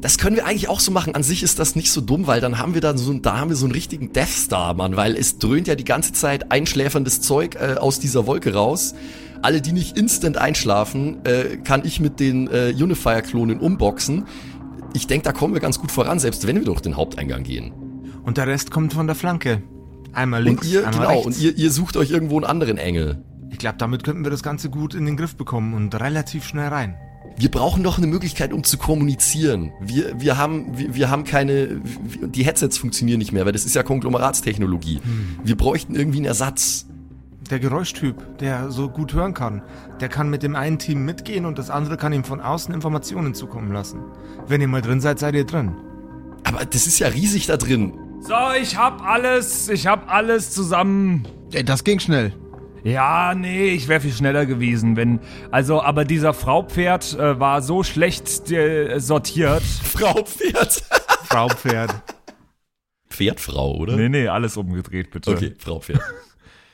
Das können wir eigentlich auch so machen. An sich ist das nicht so dumm, weil dann haben wir dann so, da haben wir so einen richtigen Death Star, Mann, weil es dröhnt ja die ganze Zeit einschläferndes Zeug äh, aus dieser Wolke raus. Alle, die nicht instant einschlafen, äh, kann ich mit den äh, Unifier-Klonen umboxen. Ich denke, da kommen wir ganz gut voran, selbst wenn wir durch den Haupteingang gehen. Und der Rest kommt von der Flanke. Einmal links, Und ihr, einmal genau, rechts. und ihr, ihr sucht euch irgendwo einen anderen Engel. Ich glaube, damit könnten wir das Ganze gut in den Griff bekommen und relativ schnell rein. Wir brauchen doch eine Möglichkeit, um zu kommunizieren. Wir, wir, haben, wir, wir haben keine, wir- die Headsets funktionieren nicht mehr, weil das ist ja Konglomeratstechnologie. Wir bräuchten irgendwie einen Ersatz. Der Geräuschtyp, der so gut hören kann, der kann mit dem einen Team mitgehen und das andere kann ihm von außen Informationen zukommen lassen. Wenn ihr mal drin seid, seid ihr drin. Aber das ist ja riesig da drin. So, ich hab alles, ich hab alles zusammen. Ey, Das ging schnell. Ja, nee, ich wäre viel schneller gewesen, wenn. Also, aber dieser Fraupferd äh, war so schlecht äh, sortiert. Frau Pferd. Frau Pferd. Pferdfrau, oder? Nee, nee, alles umgedreht, bitte. Okay, Frau Pferd.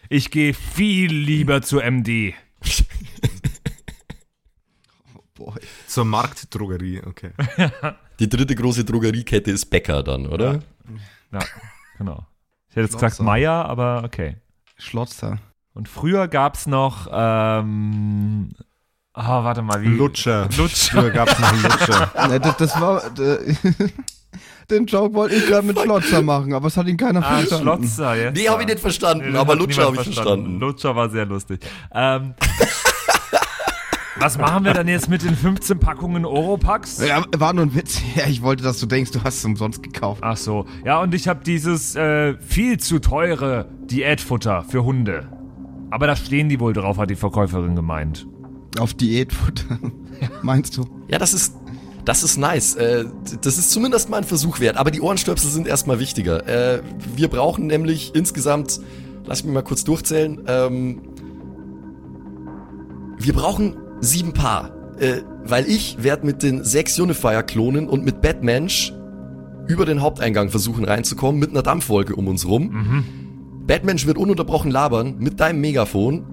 Ich gehe viel lieber zu MD. Zur Marktdrogerie, okay. Die dritte große Drogeriekette ist Bäcker dann, oder? Ja, genau. Ich hätte jetzt gesagt Meier, aber okay. Schlotzer. Und früher gab's noch ähm, Ah, warte mal, wie? Lutscher. Lutscher. Früher gab's noch einen Lutscher. Ne, das, das war. Den Joke wollte ich gerade mit Schlotzer machen, aber es hat ihn keiner Ah, verstanden. Schlotzer jetzt. Nee, hab ich nicht verstanden, den aber Lutscher habe ich verstanden. Lutscher war sehr lustig. Ähm, was machen wir dann jetzt mit den 15 Packungen Oropax? Ja, war nur ein Witz. Ja, ich wollte, dass du denkst, du hast es umsonst gekauft. Ach so. Ja, und ich habe dieses äh, viel zu teure Diätfutter für Hunde. Aber da stehen die wohl drauf, hat die Verkäuferin gemeint. Auf Diätfutter. Meinst du? Ja, das ist, das ist nice. Äh, das ist zumindest mal ein Versuch wert. Aber die Ohrenstöpsel sind erstmal wichtiger. Äh, wir brauchen nämlich insgesamt, lass mich mal kurz durchzählen, ähm, wir brauchen sieben Paar. Äh, weil ich werde mit den sechs Unifier-Klonen und mit Batmensch über den Haupteingang versuchen reinzukommen mit einer Dampfwolke um uns rum. Batmensch wird ununterbrochen labern mit deinem Megafon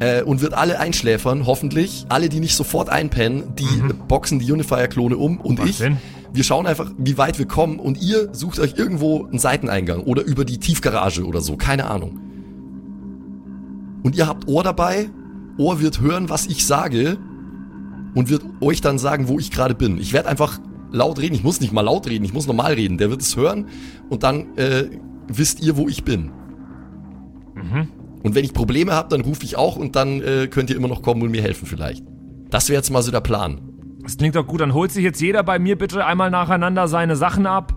äh, und wird alle einschläfern, hoffentlich. Alle, die nicht sofort einpennen, die äh, boxen die Unifier-Klone um und Was ich. denn? Wir schauen einfach, wie weit wir kommen und ihr sucht euch irgendwo einen Seiteneingang oder über die Tiefgarage oder so, keine Ahnung. Und ihr habt Ohr dabei, Ohr wird hören, was ich sage und wird euch dann sagen, wo ich gerade bin. Ich werde einfach laut reden, ich muss nicht mal laut reden, ich muss normal reden. Der wird es hören und dann äh, wisst ihr, wo ich bin. Und wenn ich Probleme habe, dann rufe ich auch und dann äh, könnt ihr immer noch kommen und mir helfen vielleicht. Das wäre jetzt mal so der Plan. Das klingt doch gut. Dann holt sich jetzt jeder bei mir bitte einmal nacheinander seine Sachen ab.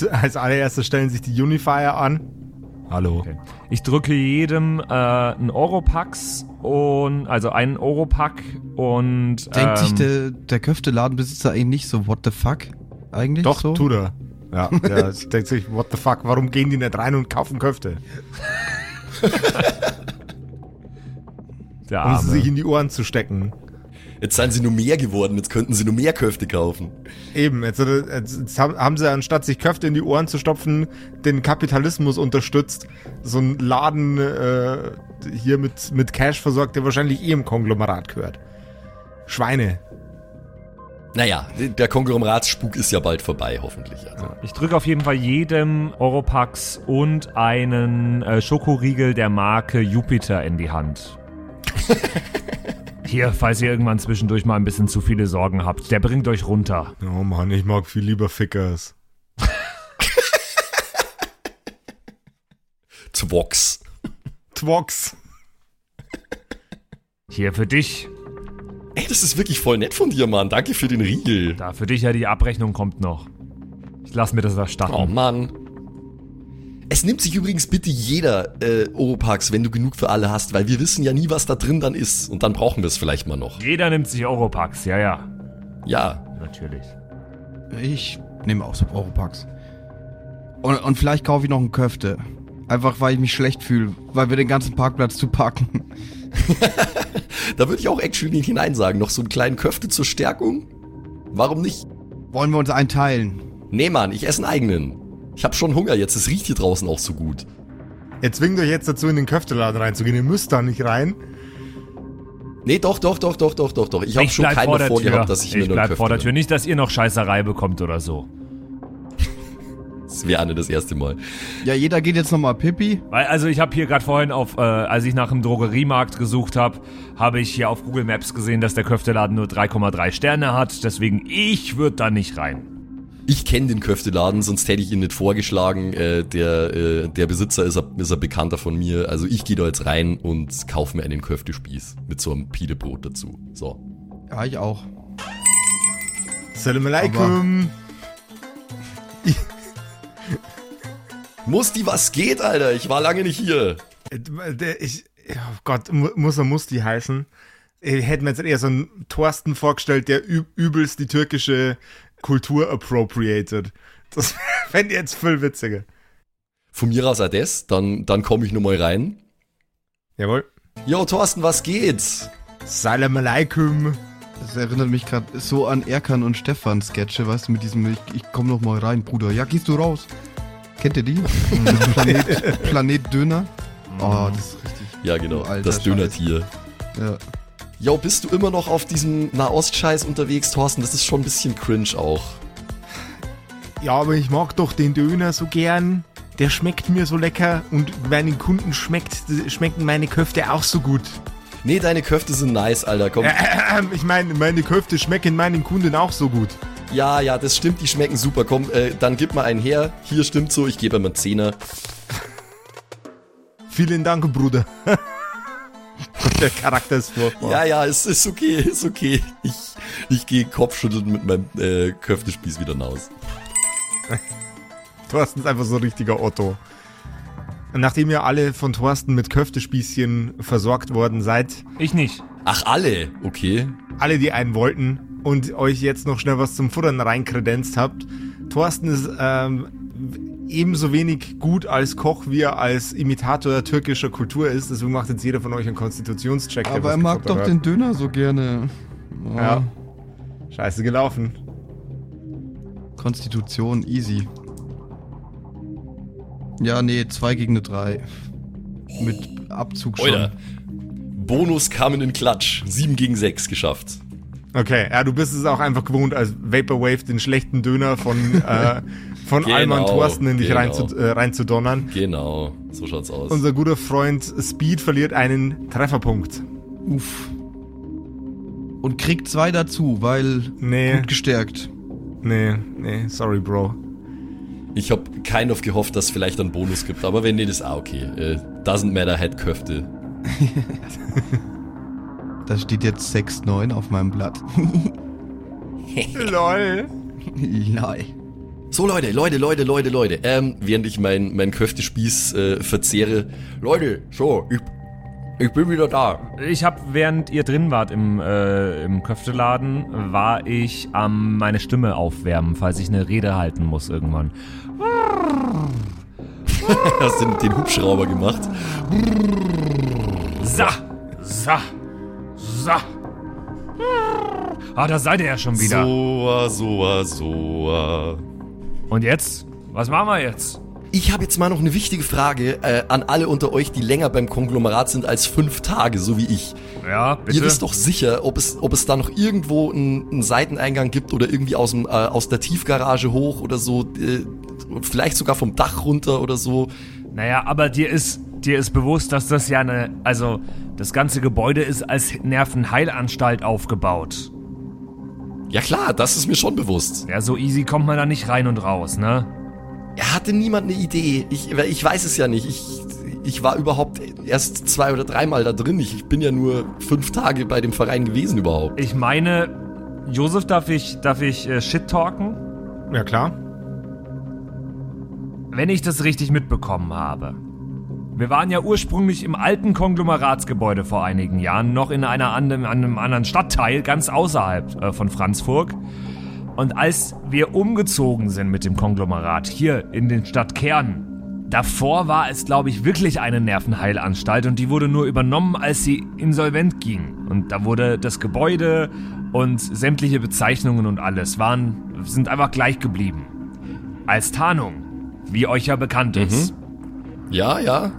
Als allererstes stellen sich die Unifier an. Hallo. Okay. Ich drücke jedem äh, einen Oropax und also einen Oropack und Denkt sich ähm, der, der Köfteladenbesitzer eigentlich nicht so, what the fuck? Eigentlich Doch, so? tut er. Ja, der denkt sich, what the fuck, warum gehen die nicht rein und kaufen Köfte? der Um sie Arme. sich in die Ohren zu stecken. Jetzt seien sie nur mehr geworden, jetzt könnten sie nur mehr Köfte kaufen. Eben, jetzt, äh, jetzt, haben haben sie anstatt sich Köfte in die Ohren zu stopfen, den Kapitalismus unterstützt. So ein Laden äh, hier mit, mit Cash versorgt, der wahrscheinlich eh im Konglomerat gehört. Schweine. Naja, der Konglomeratsspuk ist ja bald vorbei, hoffentlich. Also. Ich drücke auf jeden Fall jedem Oropax und einen äh, Schokoriegel der Marke Jupiter in die Hand. Hier, falls ihr irgendwann zwischendurch mal ein bisschen zu viele Sorgen habt, der bringt euch runter. Oh Mann, ich mag viel lieber Fickers. Zwox. Twox. Hier für dich. Ey, das ist wirklich voll nett von dir, Mann. Danke für den Riegel. Da für dich ja die Abrechnung kommt noch. Ich lass mir das erstatten. Oh Mann. Es nimmt sich übrigens bitte jeder äh, Oropax, wenn du genug für alle hast, weil wir wissen ja nie, was da drin dann ist. Und dann brauchen wir es vielleicht mal noch. Jeder nimmt sich Oropax, ja, ja. Ja. Natürlich. Ich nehme auch so Europax. Und, und vielleicht kaufe ich noch einen Köfte. Einfach weil ich mich schlecht fühle, weil wir den ganzen Parkplatz zu parken. Da würde ich auch actually hinein sagen. Noch so einen kleinen Köfte zur Stärkung? Warum nicht? Wollen wir uns einteilen? Nee, Mann, ich esse einen eigenen. Ich habe schon Hunger jetzt. Es riecht hier draußen auch so gut. Ihr zwingt euch jetzt dazu, in den Köfteladen reinzugehen. Ihr müsst da nicht rein. Nee, doch, doch, doch, doch, doch, doch, doch. Ich habe schon keinen vor gehabt, dass ich, ich mir nur bleib einen vor der Tür. Nicht, dass ihr noch Scheißerei bekommt oder so. Das wäre nicht das erste Mal. Ja, jeder geht jetzt nochmal Pipi. Weil, also ich habe hier gerade vorhin auf, äh, als ich nach einem Drogeriemarkt gesucht habe, habe ich hier auf Google Maps gesehen, dass der Köfteladen nur 3,3 Sterne hat. Deswegen, ich würde da nicht rein. Ich kenne den Köfteladen, sonst hätte ich ihn nicht vorgeschlagen. Äh, der, äh, der Besitzer ist, ein- ist ein Bekannter von mir. Also ich gehe da jetzt rein und kaufe mir einen Köftespieß mit so einem Pidebrot dazu. So. Ja, ich auch. Salam alaikum. Musti, was geht, Alter? Ich war lange nicht hier. Äh, Der, ich, oh Gott, mu- muss er Musti heißen. Ich hätte mir jetzt eher so einen Thorsten vorgestellt, der üb übelst die türkische Kultur appropriated. Das fände ich jetzt viel witziger. Von mir aus das, dann, dann komme ich nochmal rein. Jawohl. Yo, Thorsten, was geht? Salam alaikum. Das erinnert mich gerade so an Erkan und Stefan Sketche, weißt du, mit diesem Ich, ich komm noch mal rein, Bruder. Ja, gehst du raus? Kennt ihr die? Planet, Planet Döner. Oh, das ist richtig. Ja, genau, alter das. Dönertier. Ja. Yo, bist du immer noch auf diesem Nahost-Scheiß unterwegs, Thorsten? Das ist schon ein bisschen cringe auch. Ja, aber ich mag doch den Döner so gern. Der schmeckt mir so lecker und meinen Kunden schmeckt, schmecken meine Köfte auch so gut. Nee, deine Köfte sind nice, Alter. Komm. Ähm, ich meine, meine Köfte schmecken meinen Kunden auch so gut. Ja, ja, das stimmt, die schmecken super. Komm, äh, dann gib mal einen her. Hier stimmt so, ich gebe ihm einen Zehner. Vielen Dank, Bruder. Der Charakter ist furchtbar. Ja, ja, es ist okay, ist okay. Ich, ich gehe Kopfschütteln mit meinem äh, Köftespieß wieder raus. Thorsten ist einfach so ein richtiger Otto. Nachdem ihr alle von Thorsten mit Köftespießchen versorgt worden seid, Ich nicht. Ach, alle? Okay. alle, die einen wollten und euch jetzt noch schnell was zum Futtern reinkredenzt habt, Thorsten ist ähm, ebenso wenig gut als Koch, wie er als Imitator türkischer Kultur ist. Deswegen macht jetzt jeder von euch einen Konstitutionscheck. Aber er mag doch hat. den Döner so gerne. Oh, Ja. Scheiße gelaufen. Konstitution, easy. Ja, nee, 2 gegen eine 3. Mit Abzug schon. Oida. Bonus kamen in Klatsch. 7 gegen 6 geschafft. Okay, ja, du bist es auch einfach gewohnt, als Vaporwave den schlechten Döner von, äh, von Genau, Alman Thorsten in dich genau. rein, zu, äh, reinzudonnern. Genau, so schaut's aus. Unser guter Freund Speed verliert einen Trefferpunkt. Uff. Und kriegt zwei dazu, weil Nee. gut gestärkt. Nee, nee, sorry, Bro. Ich habe kein auf gehofft, dass es vielleicht einen Bonus gibt, aber wenn nicht, ist auch okay. Äh, doesn't matter, Head Köfte. Da steht jetzt 6-9 auf meinem Blatt. LOL. Lol. So Leute, Leute, Leute, Leute, Leute. Ähm, während ich mein, mein Köftespieß äh, verzehre. Leute, so, ich, ich bin wieder da. Ich habe, während ihr drin wart im, äh, im Köfteladen, war ich am meine Stimme aufwärmen, falls ich eine Rede halten muss irgendwann. Hast den, den Hubschrauber gemacht. Sa, sa, sa. Ah, da seid ihr ja schon wieder. Soa, soa, soa. Und jetzt? Was machen wir jetzt? Ich habe jetzt mal noch eine wichtige Frage äh, an alle unter euch, die länger beim Konglomerat sind als fünf Tage, so wie ich. Ja, bitte. Ihr wisst doch sicher, ob es, ob es da noch irgendwo einen, einen Seiteneingang gibt oder irgendwie aus, dem, äh, aus der Tiefgarage hoch oder so, äh, vielleicht sogar vom Dach runter oder so. Naja, aber dir ist, dir ist bewusst, dass das ja eine, also das ganze Gebäude ist als Nervenheilanstalt aufgebaut. Ja klar, das ist mir schon bewusst. Ja, so easy kommt man da nicht rein und raus, ne? Er hatte niemand eine Idee. Ich, ich weiß es ja nicht. Ich, ich war überhaupt erst zwei oder dreimal da drin. Ich, ich bin ja nur fünf Tage bei dem Verein gewesen überhaupt. Ich meine, Josef, darf ich, darf ich äh, shit talken? Ja, klar. Wenn ich das richtig mitbekommen habe. Wir waren ja ursprünglich im alten Konglomeratsgebäude vor einigen Jahren, noch in einer anderen, einem anderen Stadtteil, ganz außerhalb äh, von Franzburg. Und als wir umgezogen sind mit dem Konglomerat hier in den Stadtkern, davor war es, glaube ich, wirklich eine Nervenheilanstalt und die wurde nur übernommen, als sie insolvent ging. Und da wurde das Gebäude und sämtliche Bezeichnungen und alles waren, sind einfach gleich geblieben. Als Tarnung, wie euch ja bekannt ist. Ja, ja.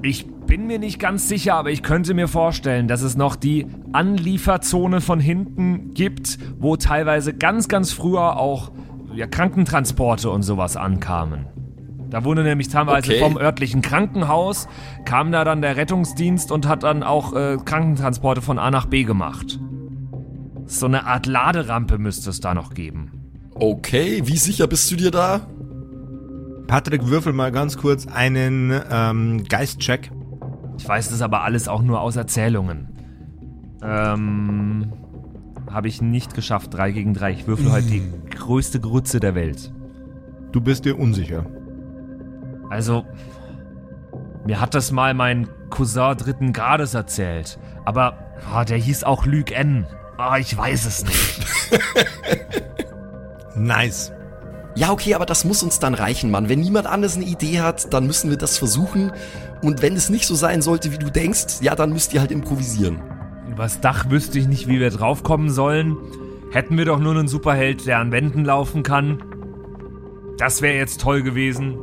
Ich bin mir nicht ganz sicher, aber ich könnte mir vorstellen, dass es noch die Anlieferzone von hinten gibt, wo teilweise ganz, ganz früher auch ja, Krankentransporte und sowas ankamen. Da wurde nämlich teilweise Okay. vom örtlichen Krankenhaus, kam da dann der Rettungsdienst und hat dann auch äh, Krankentransporte von A nach B gemacht. So eine Art Laderampe müsste es da noch geben. Okay, wie sicher bist du dir da? Patrick, würfel mal ganz kurz einen ähm, Geistcheck. Ich weiß das aber alles auch nur aus Erzählungen. Ähm. Habe ich nicht geschafft. 3 gegen 3. Ich würfel heute die größte Grütze der Welt. Du bist dir unsicher. Also. Mir hat das mal mein Cousin dritten Grades erzählt. Aber ah, der hieß auch Luke N. Ah, ich weiß es nicht. Nice. Ja, okay, aber das muss uns dann reichen, Mann. Wenn niemand anders eine Idee hat, dann müssen wir das versuchen. Und wenn es nicht so sein sollte, wie du denkst, ja, dann müsst ihr halt improvisieren. Übers Dach wüsste ich nicht, wie wir draufkommen sollen. Hätten wir doch nur einen Superheld, der an Wänden laufen kann. Das wäre jetzt toll gewesen.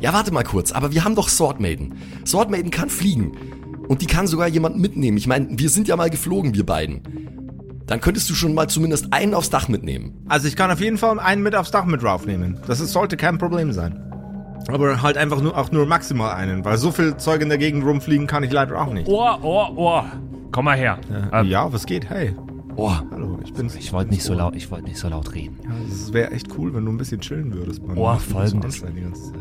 Ja, warte mal kurz, aber wir haben doch Sword Maiden. Sword Maiden kann fliegen. Und die kann sogar jemanden mitnehmen. Ich meine, wir sind ja mal geflogen, wir beiden. Dann könntest du schon mal zumindest einen aufs Dach mitnehmen. Also ich kann auf jeden Fall einen mit aufs Dach mit draufnehmen. Das ist, sollte kein Problem sein. Aber halt einfach nur auch nur maximal einen, weil so viel Zeug in der Gegend rumfliegen kann ich leider auch nicht. Ohr, Ohr, Ohr. Komm mal her. Äh, Ähm, ja, was geht? Hey, Oh, hallo, ich bin's. Ich wollte nicht so laut, ich wollte nicht so laut reden. Es wäre echt cool, wenn du ein bisschen chillen würdest. Mann. Oh, so folgendes.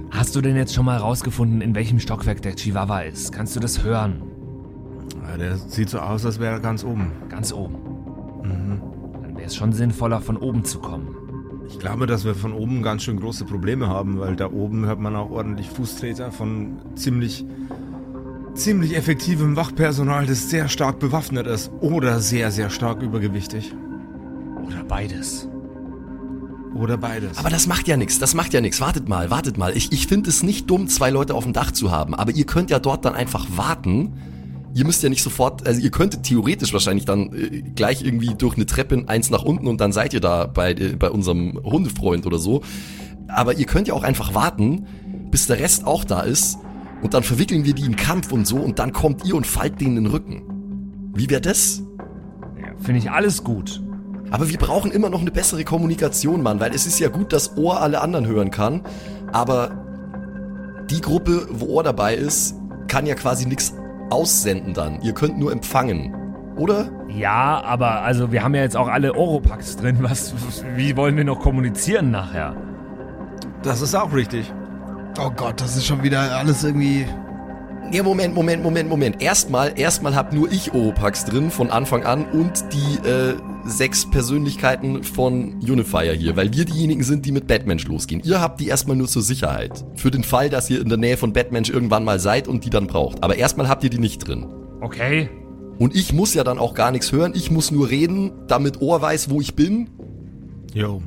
Hast du denn jetzt schon mal rausgefunden, in welchem Stockwerk der Chihuahua ist? Kannst du das hören? Ja, der sieht so aus, als wäre er ganz oben. Ganz oben. Wäre es schon sinnvoller, von oben zu kommen. Ich glaube, dass wir von oben ganz schön große Probleme haben, weil da oben hört man auch ordentlich Fußtreter von ziemlich, ziemlich effektivem Wachpersonal, das sehr stark bewaffnet ist oder sehr, sehr stark übergewichtig. Oder beides. Oder beides. aber das macht ja nichts, das macht ja nichts. Wartet mal, wartet mal. Ich, ich finde es nicht dumm, zwei Leute auf dem Dach zu haben, aber ihr könnt ja dort dann einfach warten. Ihr müsst ja nicht sofort, also ihr könntet theoretisch wahrscheinlich dann äh, gleich irgendwie durch eine Treppe eins nach unten und dann seid ihr da bei, äh, bei unserem Hundefreund oder so. Aber ihr könnt ja auch einfach warten, bis der Rest auch da ist und dann verwickeln wir die in Kampf und so und dann kommt ihr und fallt denen den Rücken. Wie wäre das? Ja, Finde ich alles gut. Aber wir brauchen immer noch eine bessere Kommunikation, Mann, weil es ist ja gut, dass Ohr alle anderen hören kann, aber die Gruppe, wo Ohr dabei ist, kann ja quasi nichts aussenden dann. Ihr könnt nur empfangen. Oder? Ja, aber also wir haben ja jetzt auch alle Oropax drin. Was, wie wollen wir noch kommunizieren nachher? das ist auch richtig. Oh Gott, das ist schon wieder alles irgendwie. Ja, Moment, Moment, Moment, Moment. Erstmal, erstmal hab nur ich Oropax drin von Anfang an und die äh, sechs Persönlichkeiten von Unifier hier, weil wir diejenigen sind, die mit Batmensch losgehen. Ihr habt die erstmal nur zur Sicherheit. Für den Fall, dass ihr in der Nähe von Batmensch irgendwann mal seid und die dann braucht. Aber erstmal habt ihr die nicht drin. Okay. Und ich muss ja dann auch gar nichts hören. Ich muss nur reden, damit Ohr weiß, wo ich bin. Yo.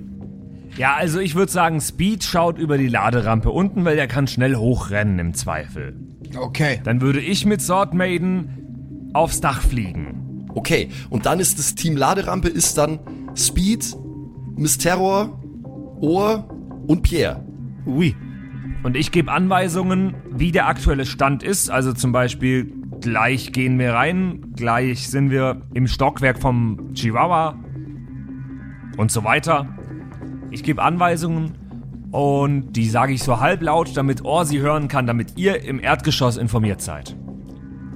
Ja, also ich würde sagen, Speed schaut über die Laderampe unten, weil der kann schnell hochrennen im Zweifel. Okay. Dann würde ich mit Sword Maiden aufs Dach fliegen. Okay, und dann ist das Team Laderampe ist dann Speed, Miss Terror, Ohr und Pierre. Ui. Und ich gebe Anweisungen, wie der aktuelle Stand ist. Also zum Beispiel, gleich gehen wir rein, gleich sind wir im Stockwerk vom Chihuahua und so weiter. Ich gebe Anweisungen und die sage ich so halblaut, damit Ohr sie hören kann, damit ihr im Erdgeschoss informiert seid.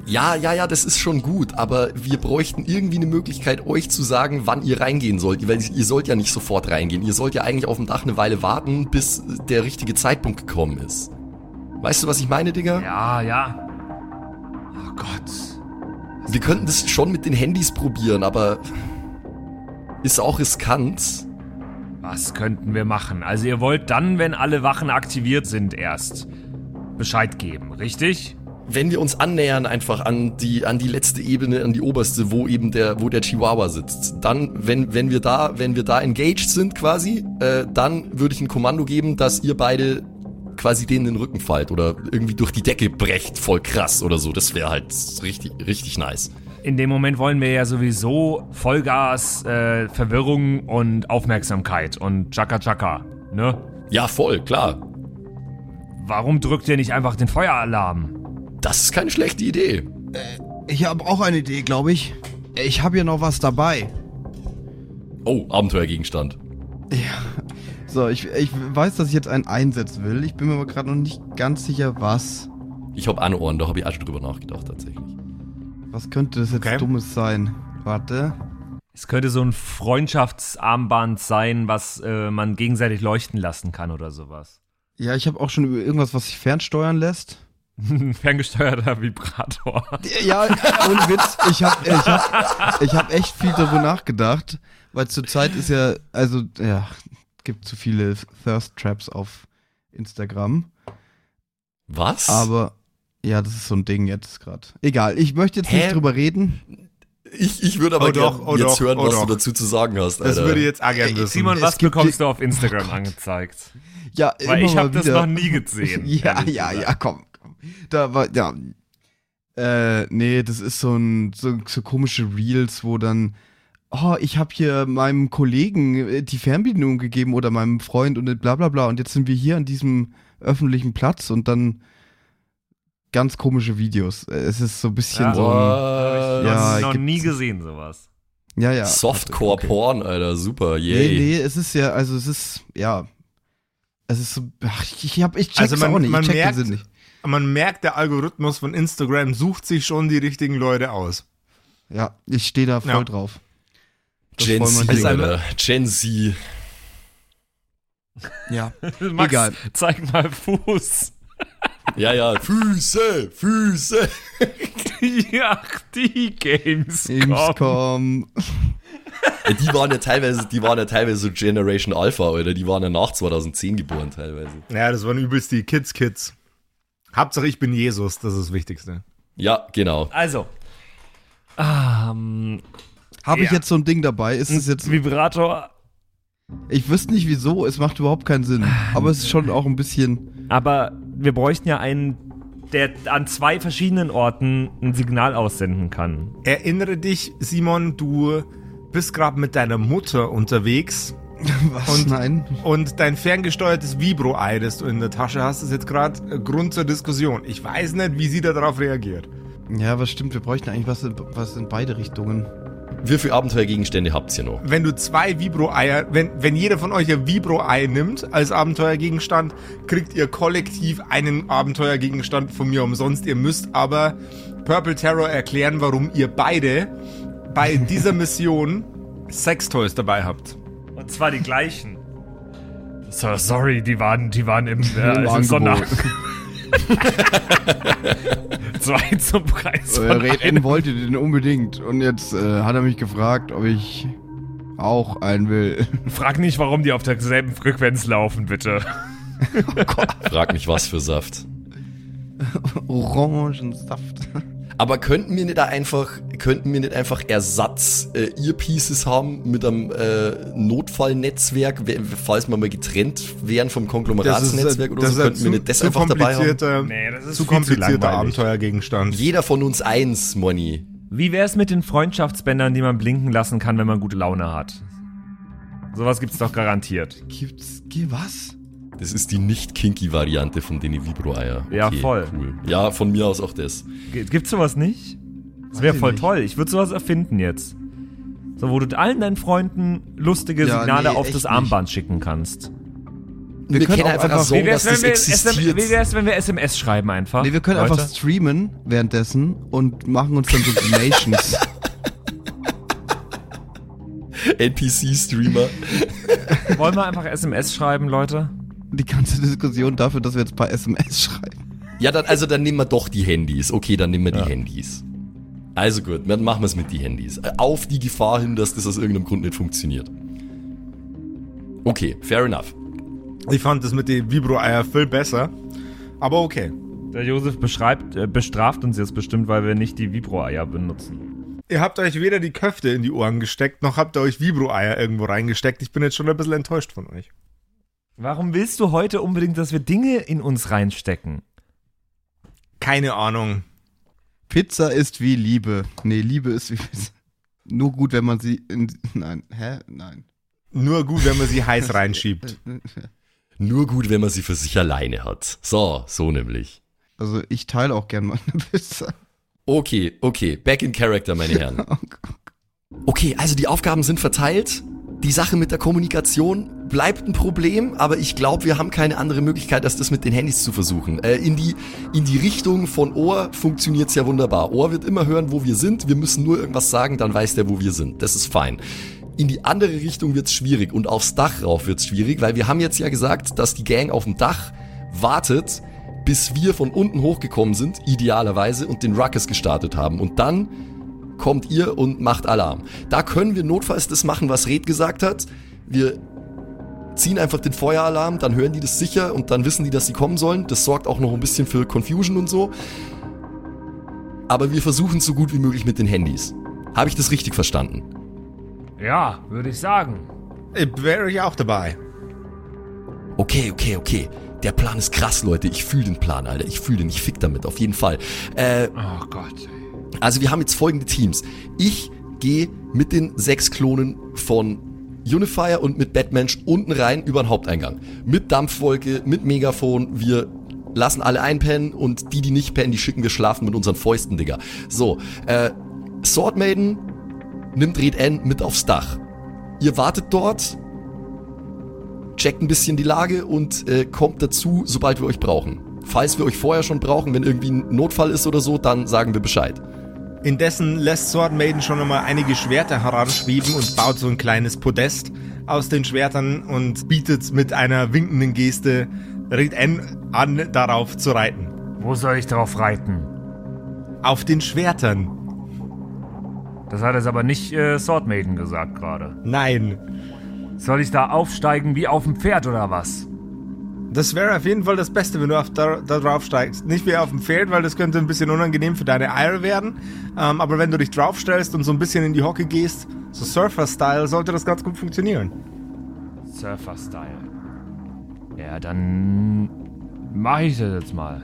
Ja, ja, ja, das ist schon gut, aber wir bräuchten irgendwie eine Möglichkeit, euch zu sagen, wann ihr reingehen sollt. Weil ihr sollt ja nicht sofort reingehen. Ihr sollt ja eigentlich auf dem Dach eine Weile warten, bis der richtige Zeitpunkt gekommen ist. Weißt du, was ich meine, Digga? Ja, ja. Oh Gott. Wir könnten das schon mit den Handys probieren, aber ist auch riskant. Was könnten wir machen? Also ihr wollt dann, wenn alle Wachen aktiviert sind, erst Bescheid geben, richtig? Wenn wir uns annähern einfach an die, an die letzte Ebene, an die oberste, wo eben der, wo der Chihuahua sitzt, dann, wenn, wenn wir da, wenn wir da engaged sind quasi, äh, dann würde ich ein Kommando geben, dass ihr beide quasi denen den Rücken fallt oder irgendwie durch die Decke brecht, voll krass oder so. Das wäre halt richtig, richtig nice. In dem Moment wollen wir ja sowieso Vollgas, äh, Verwirrung und Aufmerksamkeit und Chaka Chaka, ne? Ja, voll, klar. Warum drückt ihr nicht einfach den Feueralarm? Das ist keine schlechte Idee. Ich habe auch eine Idee, glaube ich. Ich habe hier noch was dabei. Oh, Abenteuergegenstand. So, ich, ich weiß, dass ich jetzt einen einsetzen will. Ich bin mir aber gerade noch nicht ganz sicher, was. Ich hab eine Ohren, da habe ich auch schon drüber nachgedacht tatsächlich. Was könnte das jetzt Okay. Dummes sein? Warte. Es könnte so ein Freundschaftsarmband sein, was äh, man gegenseitig leuchten lassen kann oder sowas. Ja, ich habe auch schon über irgendwas, was sich fernsteuern lässt. Ein ferngesteuerter Vibrator. Ja, ohne Witz. Ich habe ich hab, ich hab echt viel darüber nachgedacht, weil zurzeit ist ja, also, ja, gibt zu viele Thirst Traps auf Instagram. Was? Aber, ja, das ist so ein Ding jetzt gerade. Egal, ich möchte jetzt Hä? nicht drüber reden. ich, ich würde aber Oh doch, oh jetzt doch, hören, oh was doch. du dazu zu sagen hast, Das Alter. würde ich jetzt auch gerne wissen. Simon, was bekommst du auf Instagram angezeigt? Ja, Weil immer ich habe das noch nie gesehen. Ja, ja, gesagt. ja, komm, komm. Da war, ja. Äh, nee, das ist so ein, so, so komische Reels, wo dann, oh, ich habe hier meinem Kollegen äh, die Fernbedienung gegeben oder meinem Freund und bla bla bla und jetzt sind wir hier an diesem öffentlichen Platz und dann ganz komische Videos. Es ist so ein bisschen Ja. so ein? Ja, noch, nie gesehen sowas. ja, ja. Softcore-Porn, Alter, super, yay. Nee, nee, es ist ja, also es ist, ja. Es ist so, ach, ich, hab, ich check's Also man, auch nicht, man, ich check merkt, den Sinn nicht. man merkt, der Algorithmus von Instagram sucht sich schon die richtigen Leute aus. Ja, ich stehe da voll Ja. drauf. Das Gen Z, Ding. Alter. Gen Z. Ja, Max, Egal. zeig mal Fuß. Ja, ja, Füße, Füße. ja, die Games. Gamescom. Ja, die waren ja teilweise, die waren ja teilweise so Generation Alpha, oder? Die waren ja nach 2010 geboren teilweise. Ja, das waren übelst die Kids-Kids. Hauptsache ich bin Jesus, das ist das Wichtigste. Ja, genau. Also. Ähm, Habe ich Ja. jetzt so ein Ding dabei? Ist es jetzt. Vibrator. Ich wüsste nicht wieso, es macht überhaupt keinen Sinn. Aber es ist schon auch ein bisschen. Aber wir bräuchten ja einen, der an zwei verschiedenen Orten ein Signal aussenden kann. Erinnere dich, Simon, du bist gerade mit deiner Mutter unterwegs Was? Und- Nein. und dein ferngesteuertes Vibro-Ei, das du in der Tasche hast, ist jetzt gerade Grund zur Diskussion. Ich weiß nicht, wie sie darauf reagiert. Ja, was stimmt, wir bräuchten eigentlich was in, was in beide Richtungen. Wie viele Abenteuergegenstände habt ihr noch? Wenn du zwei Vibro-Eier, wenn, wenn jeder von euch ein Vibro-Ei nimmt als Abenteuergegenstand, kriegt ihr kollektiv einen Abenteuergegenstand von mir umsonst. Ihr müsst aber Purple Terror erklären, warum ihr beide bei dieser Mission Sextoys dabei habt. Und zwar die gleichen. So, sorry, die waren, die waren im, Im äh, im Angebot. Sonder. Zwei zum Preis Äh, von Red einem. N wollte den unbedingt. Und jetzt äh, hat er mich gefragt, ob ich auch einen will. Frag nicht, warum die auf derselben Frequenz laufen, bitte. Frag mich, was für Saft. Orangensaft. Aber könnten wir nicht einfach, könnten wir nicht einfach Ersatz äh, Earpieces haben mit einem äh, Notfallnetzwerk, we- falls wir mal getrennt wären vom Konglomeratsnetzwerk oder so, könnten wir nicht das einfach dabei haben? Nee, das ist zu komplizierter. Abenteuergegenstand. Jeder von uns eins, Moni. Wie wär's mit den Freundschaftsbändern, die man blinken lassen kann, wenn man gute Laune hat? Sowas gibt's doch garantiert. Gibt's. Geh was? Das ist die nicht kinky Variante von den Vibro-Eier. Ja, voll. Cool. Ja, von mir aus auch das. Gibt's sowas nicht? Das wäre voll nicht. toll. Ich würde sowas erfinden jetzt. So, wo du allen deinen Freunden lustige Ja, Signale nee, auf das nicht. Armband schicken kannst. Wir, können kennen auch einfach, einfach- so, Wie wär's, dass das wenn wir, SM, wie wär's, wenn wir SMS schreiben einfach? Nee, wir können Leute? einfach streamen währenddessen und machen uns dann so Donations. NPC-Streamer. Wollen wir einfach SMS schreiben, Leute? Die ganze Diskussion dafür, dass wir jetzt ein paar SMS schreiben. Ja, dann, also dann nehmen wir doch die Handys. Okay, dann nehmen wir die Handys. Also gut, dann machen wir es mit die Handys. Äh, Auf die Gefahr hin, dass das aus irgendeinem Grund nicht funktioniert. Okay, fair enough. Ich fand das mit den Vibro-Eier viel besser. Aber okay. Der Josef beschreibt, äh, bestraft uns jetzt bestimmt, weil wir nicht die Vibro-Eier benutzen. Ihr habt euch weder die Köfte in die Ohren gesteckt, noch habt ihr euch Vibro-Eier irgendwo reingesteckt. Ich bin jetzt schon ein bisschen enttäuscht von euch. Warum willst du heute unbedingt, dass wir Dinge in uns reinstecken? Keine Ahnung. Pizza ist wie Liebe. Nee, Liebe ist wie Pizza. Nur gut, wenn man sie in. Nein, hä? Nein. Nur gut, wenn man sie heiß reinschiebt. Nur gut, wenn man sie für sich alleine hat. So, so nämlich. Also ich teile auch gern mal eine Pizza. Okay, okay, back in character, meine Herren. Okay, also die Aufgaben sind verteilt. Die Sache mit der Kommunikation bleibt ein Problem, aber ich glaube, wir haben keine andere Möglichkeit, als das mit den Handys zu versuchen. Äh, in, die, in die Richtung von Ohr funktioniert's ja wunderbar. Ohr wird immer hören, wo wir sind. Wir müssen nur irgendwas sagen, dann weiß der, wo wir sind. Das ist fein. In die andere Richtung wird's schwierig und aufs Dach rauf wird's schwierig, weil wir haben jetzt ja gesagt, dass die Gang auf dem Dach wartet, bis wir von unten hochgekommen sind, idealerweise, und den Ruckus gestartet haben. Und dann kommt ihr und macht Alarm. Da können wir notfalls das machen, was Red gesagt hat. Wir ziehen einfach den Feueralarm, dann hören die das sicher und dann wissen die, dass sie kommen sollen. Das sorgt auch noch ein bisschen für Confusion und so. Aber wir versuchen es so gut wie möglich mit den Handys. Habe ich das richtig verstanden? Ja, würde ich sagen. Ich wäre ich auch dabei. Okay, okay, okay. Der Plan ist krass, Leute. Ich fühle den Plan, Alter. Ich fühle den. Ich fick damit, auf jeden Fall. Äh, Oh Gott. Also wir haben jetzt folgende Teams. Ich gehe mit den sechs Klonen von Unifier und mit Batmensch unten rein über den Haupteingang. Mit Dampfwolke, mit Megafon. Wir lassen alle einpennen und die, die nicht pennen, die schicken wir schlafen mit unseren Fäusten, Digga. So, äh, Sword Maiden nimmt Red N mit aufs Dach. Ihr wartet dort. checkt ein bisschen die Lage und äh, kommt dazu, sobald wir euch brauchen. Falls wir euch vorher schon brauchen, wenn irgendwie ein Notfall ist oder so, dann sagen wir Bescheid. Indessen lässt Sword Maiden schon einmal einige Schwerter heranschweben und baut so ein kleines Podest aus den Schwertern und bietet mit einer winkenden Geste Rick N an, darauf zu reiten. Wo soll ich drauf reiten? Auf den Schwertern. Das hat jetzt aber nicht äh, Sword Maiden gesagt gerade. Nein. Soll ich da aufsteigen wie auf dem Pferd oder was? Das wäre auf jeden Fall das Beste, wenn du auf da, da drauf steigst. Nicht wie auf dem Pferd, weil das könnte ein bisschen unangenehm für deine Eier werden. Ähm, aber wenn du dich draufstellst und so ein bisschen in die Hocke gehst, so Surfer-Style, sollte das ganz gut funktionieren. Surfer-Style. Ja, dann mache ich das jetzt mal.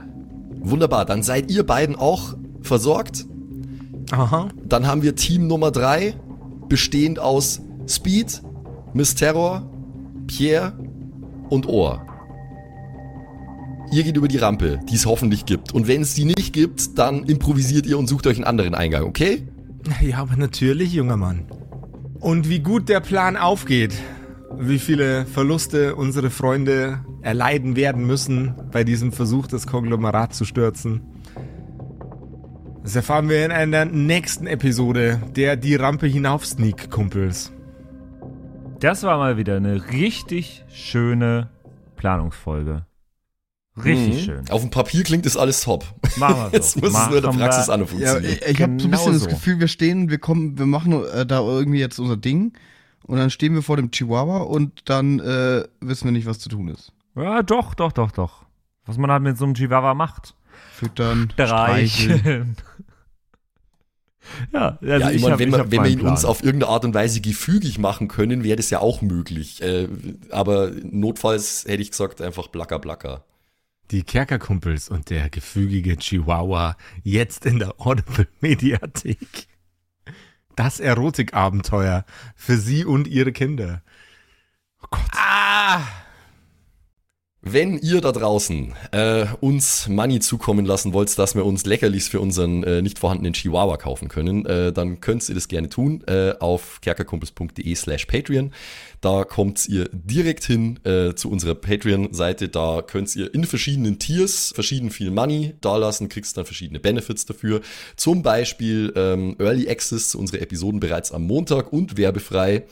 Wunderbar, dann seid ihr beiden auch versorgt. Aha. Dann haben wir Team Nummer 3, bestehend aus Speed, Miss Terror, Pierre und Ohr. Ihr geht über die Rampe, die es hoffentlich gibt. Und wenn es die nicht gibt, dann improvisiert ihr und sucht euch einen anderen Eingang, okay? Ja, aber natürlich, junger Mann. Und wie gut der Plan aufgeht, wie viele Verluste unsere Freunde erleiden werden müssen bei diesem Versuch, das Konglomerat zu stürzen. Das erfahren wir in einer nächsten Episode der Die Rampe hinauf Sneak Kumpels. Das war mal wieder eine richtig schöne Planungsfolge. Richtig Mhm. schön. Auf dem Papier klingt das alles top. Machen wir so. Jetzt muss es nur in der Machen Praxis wir- an Ja, funktionieren. ich, habe so ein bisschen das. Gefühl, wir stehen, wir kommen, wir machen äh, da irgendwie jetzt unser Ding und dann stehen wir vor dem Chihuahua und dann äh, wissen wir nicht, was zu tun ist. Ja, doch, doch, doch, doch. Was man halt mit so einem Chihuahua macht. Füttern, streicheln. Ja, also ja, ich ich meine, wenn, wir- wenn wir ihn uns auf irgendeine Art und Weise gefügig machen können, wäre das ja auch möglich. Äh, aber notfalls hätte ich gesagt, einfach blacker blacker. Die Kerkerkumpels und der gefügige Chihuahua jetzt in der Audible Mediathek. Das Erotikabenteuer für Sie und Ihre Kinder. Oh Gott. Ah! Wenn ihr da draußen äh, uns Money zukommen lassen wollt, dass wir uns Leckerlis für unseren äh, nicht vorhandenen Chihuahua kaufen können, äh, dann könnt ihr das gerne tun äh, auf kerkerkumpels.de slash Patreon. Da kommt ihr direkt hin äh, zu unserer Patreon-Seite. Da könnt ihr in verschiedenen Tiers verschieden viel Money dalassen, kriegst dann verschiedene Benefits dafür. Zum Beispiel ähm, Early Access zu unseren Episoden bereits am Montag und werbefrei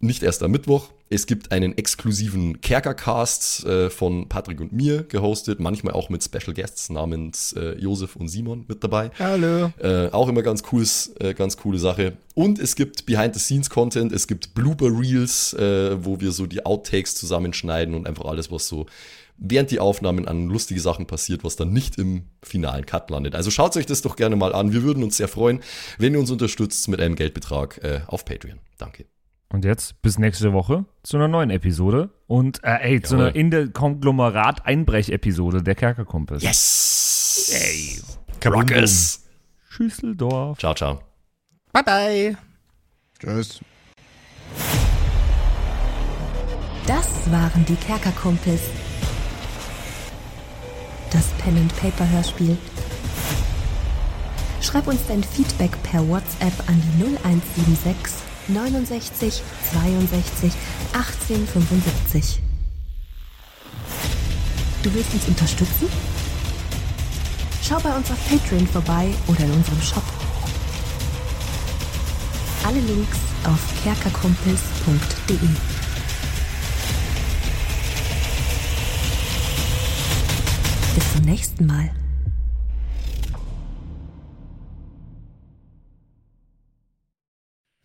nicht erst am Mittwoch. Es gibt einen exklusiven Kerkercast äh, von Patrick und mir gehostet, manchmal auch mit Special Guests namens äh, Josef und Simon mit dabei. Hallo. Äh, auch immer ganz cooles, äh, ganz coole Sache. Und es gibt Behind-the-Scenes-Content, es gibt Blooper-Reels, äh, wo wir so die Outtakes zusammenschneiden und einfach alles, was so während die Aufnahmen an lustige Sachen passiert, was dann nicht im finalen Cut landet. Also schaut euch das doch gerne mal an. Wir würden uns sehr freuen, wenn ihr uns unterstützt mit einem Geldbetrag äh, auf Patreon. Danke. Und jetzt bis nächste Woche zu einer neuen Episode. Und, äh, ey, zu Jawohl. einer in der Konglomerat-Einbrech-Episode der Kerkerkumpels. Yes! Ey. Kabum, Rockers! Schüsseldorf. Ciao, ciao. Bye bye. Tschüss. Das waren die Kerkerkumpels. Das Pen and Paper Hörspiel. Schreib uns dein Feedback per WhatsApp an die 0176 69 62 18 75. Du willst uns unterstützen? Schau bei uns auf Patreon vorbei oder in unserem Shop. Alle Links auf kerkerkumpels.de. Bis zum nächsten Mal.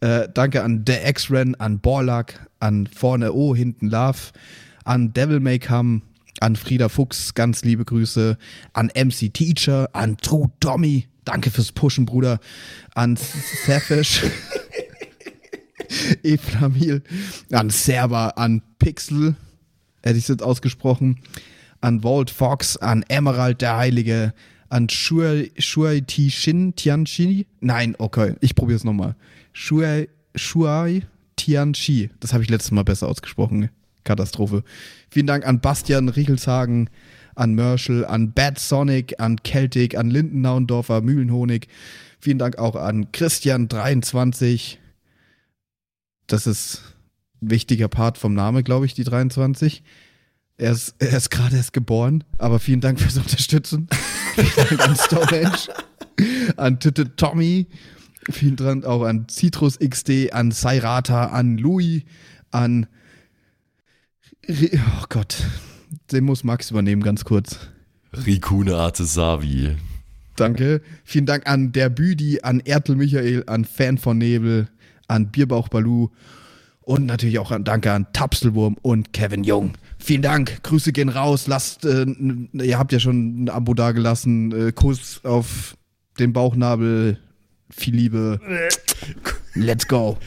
Äh, danke an The X-Ren, an Borlak, an Vorne O, hinten Love, an Devil May Come, an Frieda Fuchs, ganz liebe Grüße, an MC Teacher, an True Tommy, danke fürs Pushen, Bruder, an Safish, Eflamil, an Server, an Pixel, hätte ich es jetzt ausgesprochen, an Walt Fox, an Emerald der Heilige, an Shuai, Shuai Tishin Tianchi. Nein, okay, ich probiere es nochmal. Shuai, Shuai Tianchi. Das habe ich letztes Mal besser ausgesprochen. Katastrophe. Vielen Dank an Bastian Riechelshagen, an Merschel, an Bad Sonic, an Celtic, an Lindennaundorfer, Mühlenhonig. Vielen Dank auch an Christian23. Das ist ein wichtiger Part vom Name, glaube ich, die 23. Er ist, er ist gerade erst geboren, aber vielen Dank fürs Unterstützen. vielen Dank an Stonehenge, an Titte Tommy, vielen Dank auch an Citrus XD, an Sairata, an Louis, an. Oh Gott, den muss Max übernehmen, ganz kurz. Rikune Artesavi. Danke. Vielen Dank an der Büdi, an Ertel Michael, an Fan von Nebel, an Bierbauch Balu und natürlich auch an, danke an Tapselwurm und Kevin Jung. Vielen Dank. Grüße gehen raus. Lasst, äh, ihr habt ja schon ein Abo dagelassen. Äh, Kuss auf den Bauchnabel. Viel Liebe. Let's go.